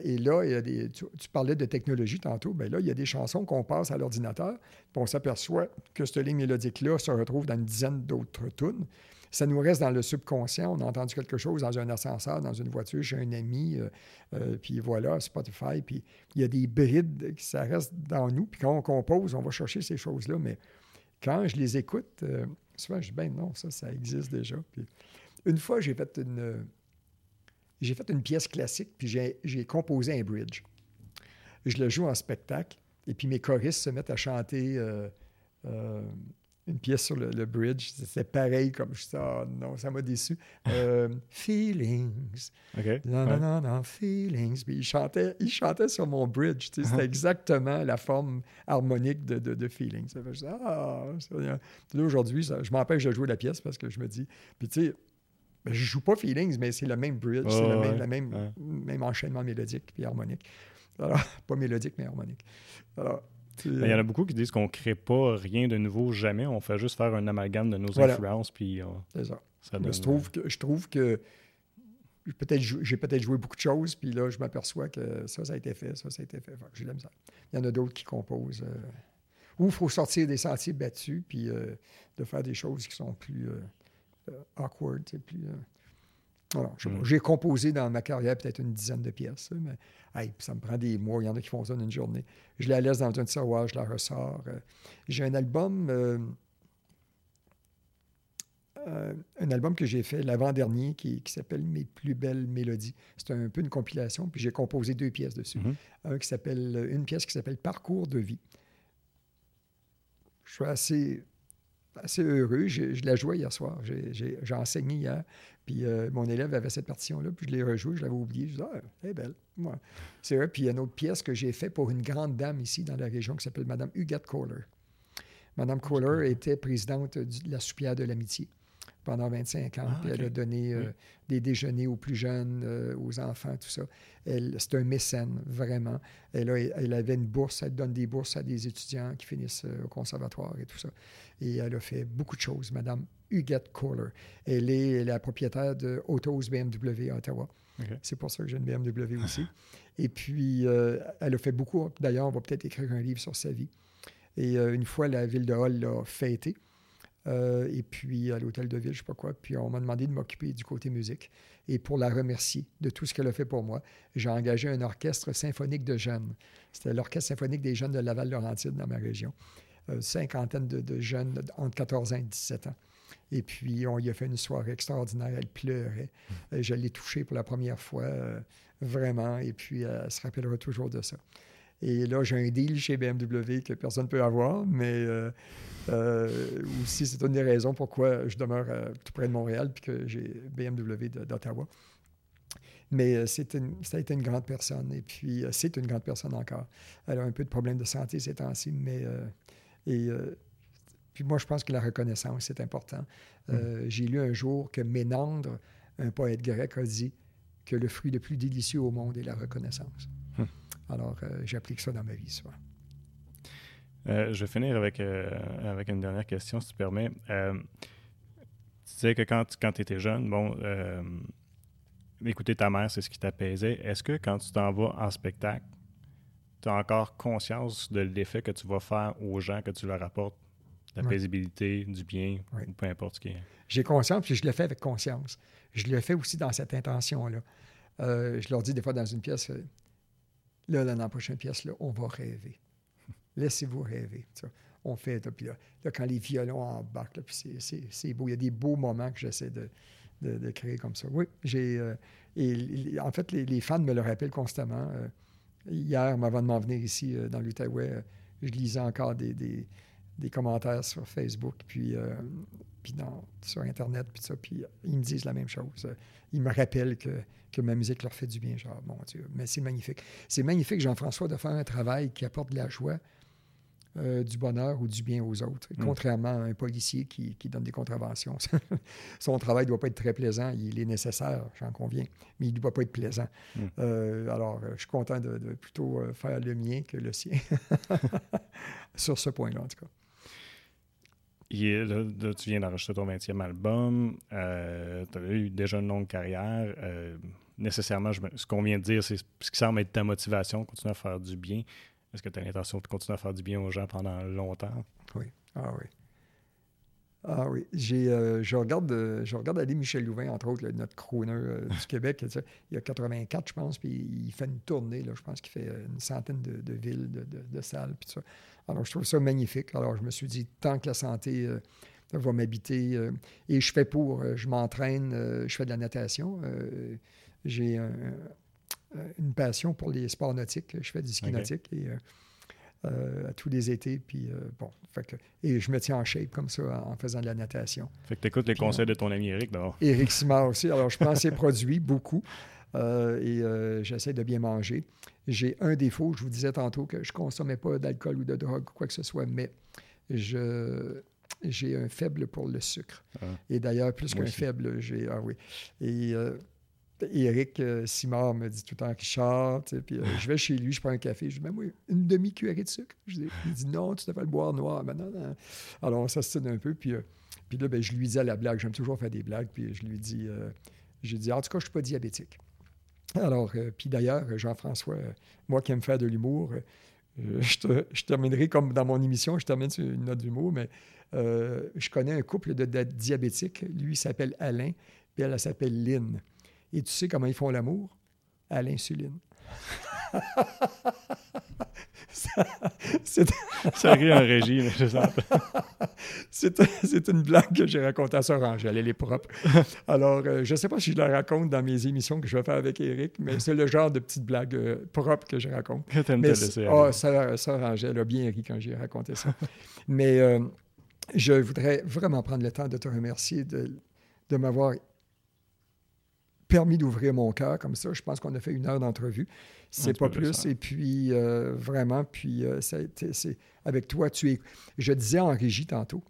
S2: et là, il y a des, tu, parlais de technologie tantôt, bien là, il y a des chansons qu'on à l'ordinateur, on s'aperçoit que cette ligne mélodique-là se retrouve dans une dizaine d'autres tunes. Ça nous reste dans le subconscient. On a entendu quelque chose dans un ascenseur, dans une voiture, chez un ami, euh, euh, puis voilà, Spotify. Puis il y a des brides qui ça reste dans nous. Puis quand on compose, on va chercher ces choses-là. Mais quand je les écoute, euh, souvent je dis, ben non, ça, ça existe déjà. Puis une fois, j'ai fait une, j'ai fait une pièce classique, puis j'ai composé un bridge. Je le joue en spectacle. Et puis mes choristes se mettent à chanter euh, euh, une pièce sur le, bridge. C'est pareil comme je ça. non, ça m'a déçu. Euh, feelings. Non, non, non, non, feelings. Puis ils chantaient, ils chantaient sur mon bridge. C'était exactement la forme harmonique de, de, Feelings. Ça fait, ah, là, aujourd'hui, je m'empêche de jouer la pièce parce que je me dis. Puis tu sais, ben, je joue pas Feelings, mais c'est le même bridge, c'est le même, même, même enchaînement mélodique puis harmonique. Alors, pas mélodique, mais harmonique. Alors,
S1: il y en a beaucoup qui disent qu'on ne crée pas rien de nouveau jamais. On fait juste faire un amalgame de nos influences. Puis,
S2: C'est ça. je, trouve que, je trouve que peut-être j'ai peut-être joué beaucoup de choses, puis là, je m'aperçois que ça, ça a été fait, ça, ça a été fait. j'ai Il y en a d'autres qui composent. Euh, ou il faut sortir des sentiers battus, puis euh, de faire des choses qui sont plus euh, awkward, plus. J'ai composé dans ma carrière peut-être une dizaine de pièces, mais ça me prend des mois. Il y en a qui font ça en une journée. Je la laisse dans un tiroir, je la ressors. Euh. J'ai un album, euh, euh, un album que j'ai fait l'avant-dernier qui, s'appelle Mes plus belles mélodies. C'est un peu une compilation, puis j'ai composé deux pièces dessus. Mm-hmm. qui s'appelle, une pièce qui s'appelle Parcours de vie. Je suis assez assez heureux. Je, la jouais hier soir. J'ai enseigné hier. Puis euh, mon élève avait cette partition-là, puis je l'ai rejouée, je l'avais oubliée. Je disais, ah, elle est belle. C'est vrai. Puis il y a une autre pièce que j'ai faite pour une grande dame ici dans la région qui s'appelle Madame Huguette Kohler. Madame Kohler était présidente de la soupière de l'amitié pendant 25 ans. Ah, puis elle a donné euh, des déjeuners aux plus jeunes, euh, aux enfants, tout ça. C'est un mécène, vraiment. Elle, elle, avait une bourse, elle donne des bourses à des étudiants qui finissent au conservatoire et tout ça. Et elle a fait beaucoup de choses, Madame Huguette Kohler. Elle est la propriétaire de Autos BMW à Ottawa. C'est pour ça que j'ai une BMW aussi. Et puis, euh, elle a fait beaucoup. D'ailleurs, on va peut-être écrire un livre sur sa vie. Et euh, une fois, la ville de Hall l'a fêté. Euh, et puis, à l'hôtel de ville, je ne sais pas quoi. Puis, on m'a demandé de m'occuper du côté musique. Et pour la remercier de tout ce qu'elle a fait pour moi, j'ai engagé un orchestre symphonique de jeunes. C'était l'orchestre symphonique des jeunes de Laval-Laurentide dans ma région. Une cinquantaine de, de, jeunes entre 14 ans et 17 ans. Et puis, on y a fait une soirée extraordinaire. Elle pleurait. Hmm. Je l'ai touchée pour la première fois, euh, vraiment. Et puis, elle se rappellera toujours de ça. Et là, j'ai un deal chez BMW que personne ne peut avoir, mais euh, euh, aussi, c'est une des raisons pourquoi je demeure tout près de Montréal puis que j'ai BMW d'Ottawa. Mais c'est ça a été une grande personne. Et puis, c'est une grande personne encore. Elle a un peu de problèmes de santé ces temps-ci, mais et puis moi, je pense que la reconnaissance, c'est important. Euh, mm. J'ai lu un jour que Ménandre, un poète grec, a dit que le fruit le plus délicieux au monde est la reconnaissance. Alors, euh, j'applique ça dans ma vie souvent.
S1: Euh, je vais finir avec, avec une dernière question, si tu permets. tu disais que quand, quand tu étais jeune, bon, écouter ta mère, c'est ce qui t'apaisait. Est-ce que quand tu t'en vas en spectacle, tu as encore conscience de l'effet que tu vas faire aux gens que tu leur apportes? La paisibilité, du bien, ou peu importe ce qui est.
S2: J'ai conscience, puis je le fais avec conscience. Je le fais aussi dans cette intention-là. Euh, je leur dis des fois dans une pièce, euh, là, dans la prochaine pièce, là, on va rêver. Laissez-vous rêver. On fait, puis là, quand les violons embarquent, c'est beau. Il y a des beaux moments que j'essaie de, de, créer comme ça. Oui, j'ai. Euh, et en fait, les, fans me le rappellent constamment. hier, avant de m'en venir ici dans l'Outaouais, je lisais encore des, des commentaires sur Facebook, puis, euh, puis sur Internet, puis ça, puis ils me disent la même chose. Ils me rappellent que, que ma musique leur fait du bien. Genre, mon Dieu, mais c'est magnifique. C'est magnifique, Jean-François, de faire un travail qui apporte de la joie, euh, du bonheur ou du bien aux autres, mm. contrairement à un policier qui, qui donne des contraventions. Son travail ne doit pas être très plaisant, il est nécessaire, j'en conviens, mais il ne doit pas être plaisant. Mm. Euh, alors, je suis content de, de, plutôt faire le mien que le sien, sur ce point-là, en tout cas
S1: tu viens d'enregistrer ton 20e album. Euh, tu as eu déjà une longue carrière. Euh, nécessairement, ce qu'on vient de dire, c'est ce qui semble être ta motivation, continuer à faire du bien. Est-ce que tu as l'intention de continuer à faire du bien aux gens pendant longtemps?
S2: Oui. Ah oui. Ah oui, j'ai, euh, je, regarde, je regarde aller Michel Louvain, entre autres, notre crooner du Québec. Il y a 84, je pense, puis il fait une tournée. Là, je pense qu'il fait une centaine de, villes, de, de salles, puis tout ça. Alors, je trouve ça magnifique. Alors, je me suis dit, tant que la santé euh, va m'habiter, euh, et je fais pour, euh, je m'entraîne, je fais de la natation. J'ai une passion pour les sports nautiques. Je fais du ski nautique et, à tous les étés. Puis, bon, et je me tiens en shape comme ça en, faisant de la natation.
S1: Fait que tu écoutes les conseils de ton ami Eric, d'abord.
S2: Eric Simard aussi. Alors, je prends ses produits, beaucoup. Euh, et euh, j'essaie de bien manger. J'ai un défaut, je vous disais tantôt que je ne consommais pas d'alcool ou de drogue, quoi que ce soit, mais je, j'ai un faible pour le sucre. Ah. Et d'ailleurs, plus qu'un faible, j'ai. Ah oui. Et. Euh, Éric Simard me dit tout le temps Richard, puis je vais chez lui, je prends un café, je dis, mais oui, une demi-cuillerée de sucre. il dit, non, tu devrais le boire noir. Ben non, non. Alors, on s'assine un peu, puis, puis là, ben, je lui dis à la blague, j'aime toujours faire des blagues, puis je lui dis, j'ai dit, en tout cas, je ne suis pas diabétique. Alors, euh, puis d'ailleurs, Jean-François, euh, moi qui aime faire de l'humour, euh, je, terminerai comme dans mon émission, je termine sur une note d'humour, mais je connais un couple de, diabétiques. Lui, s'appelle Alain, puis elle, elle s'appelle Lynn. Et tu sais comment ils font l'amour? À l'insuline.
S1: c'est ça rit en régie, mais je sens
S2: c'est une blague que j'ai racontée à Sœur Angèle. Elle est propre. Alors, euh, je ne sais pas si je la raconte dans mes émissions que je vais faire avec Eric, mais c'est le genre de petite blague euh, propre que je raconte.
S1: mais,
S2: oh, Sœur, Angèle a bien ri quand j'ai raconté ça. mais euh, je voudrais vraiment prendre le temps de te remercier de, de m'avoir permis d'ouvrir mon cœur comme ça. Je pense qu'on a fait une heure d'entrevue. C'est pas plus. Et puis, euh, vraiment, puis euh, c'est avec toi, tu es. Je disais en régie tantôt,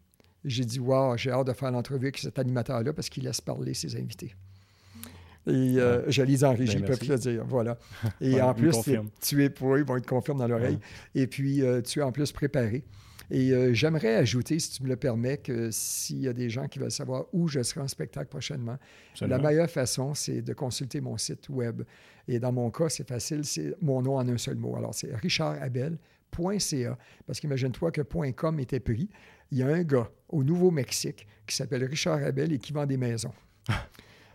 S2: j'ai dit, wow, j'ai hâte de faire l'entrevue avec cet animateur-là parce qu'il laisse parler ses invités. Et euh, je lis en régie, ben, ils peuvent le dire. Voilà. Et en plus, tu es pour eux, ils vont être confirmés dans l'oreille. Et puis, tu es en plus préparé. Et euh, j'aimerais ajouter, si tu me le permets, que s'il y a des gens qui veulent savoir où je serai en spectacle prochainement, la meilleure façon, c'est de consulter mon site web. Et dans mon cas, c'est facile, c'est mon nom en un seul mot. Alors, c'est richardabel.ca. Parce qu'imagine-toi que .com était pris. Il y a un gars au Nouveau-Mexique qui s'appelle Richard Abel et qui vend des maisons.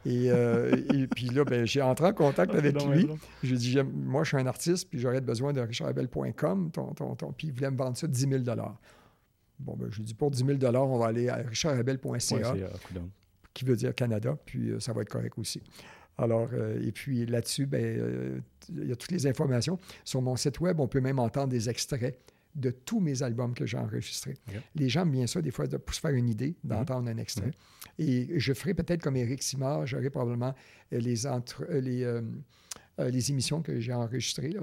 S2: Euh, et, puis là, ben, j'ai entré en contact ah, avec lui. J'ai dit, moi, je suis un artiste, puis j'aurais besoin de richardabel.com. Ton, ton, ton, puis il voulait me vendre ça 10 000 Bon, ben, je lui ai dit, pour 10 000 on va aller à richardabel.ca, qui veut dire Canada, puis euh, ça va être correct aussi. Alors, euh, et puis là-dessus, ben, il y a toutes les informations. Sur mon site web, on peut même entendre des extraits de tous mes albums que j'ai enregistrés. Les gens aiment bien ça, des fois, pour se faire une idée, mhm. d'entendre un extrait. Mhm. Et je ferai peut-être comme Éric Simard, j'aurai probablement euh, les, entre, euh, les, euh, les émissions que j'ai enregistrées,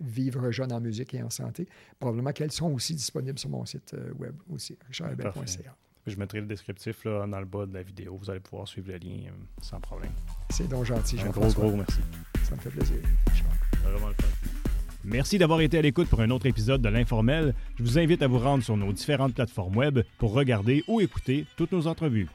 S2: Vivre jeune en musique et en santé, probablement qu'elles sont aussi disponibles sur mon site web aussi, richardabel.ca.
S1: Je mettrai le descriptif là, dans le bas de la vidéo. Vous allez pouvoir suivre le lien sans problème.
S2: C'est donc gentil.
S1: Un gros, gros merci.
S2: Ça me fait plaisir.
S1: Vraiment le fun. Merci d'avoir été à l'écoute pour un autre épisode de l'Informel. Je vous invite à vous rendre sur nos différentes plateformes web pour regarder ou écouter toutes nos entrevues.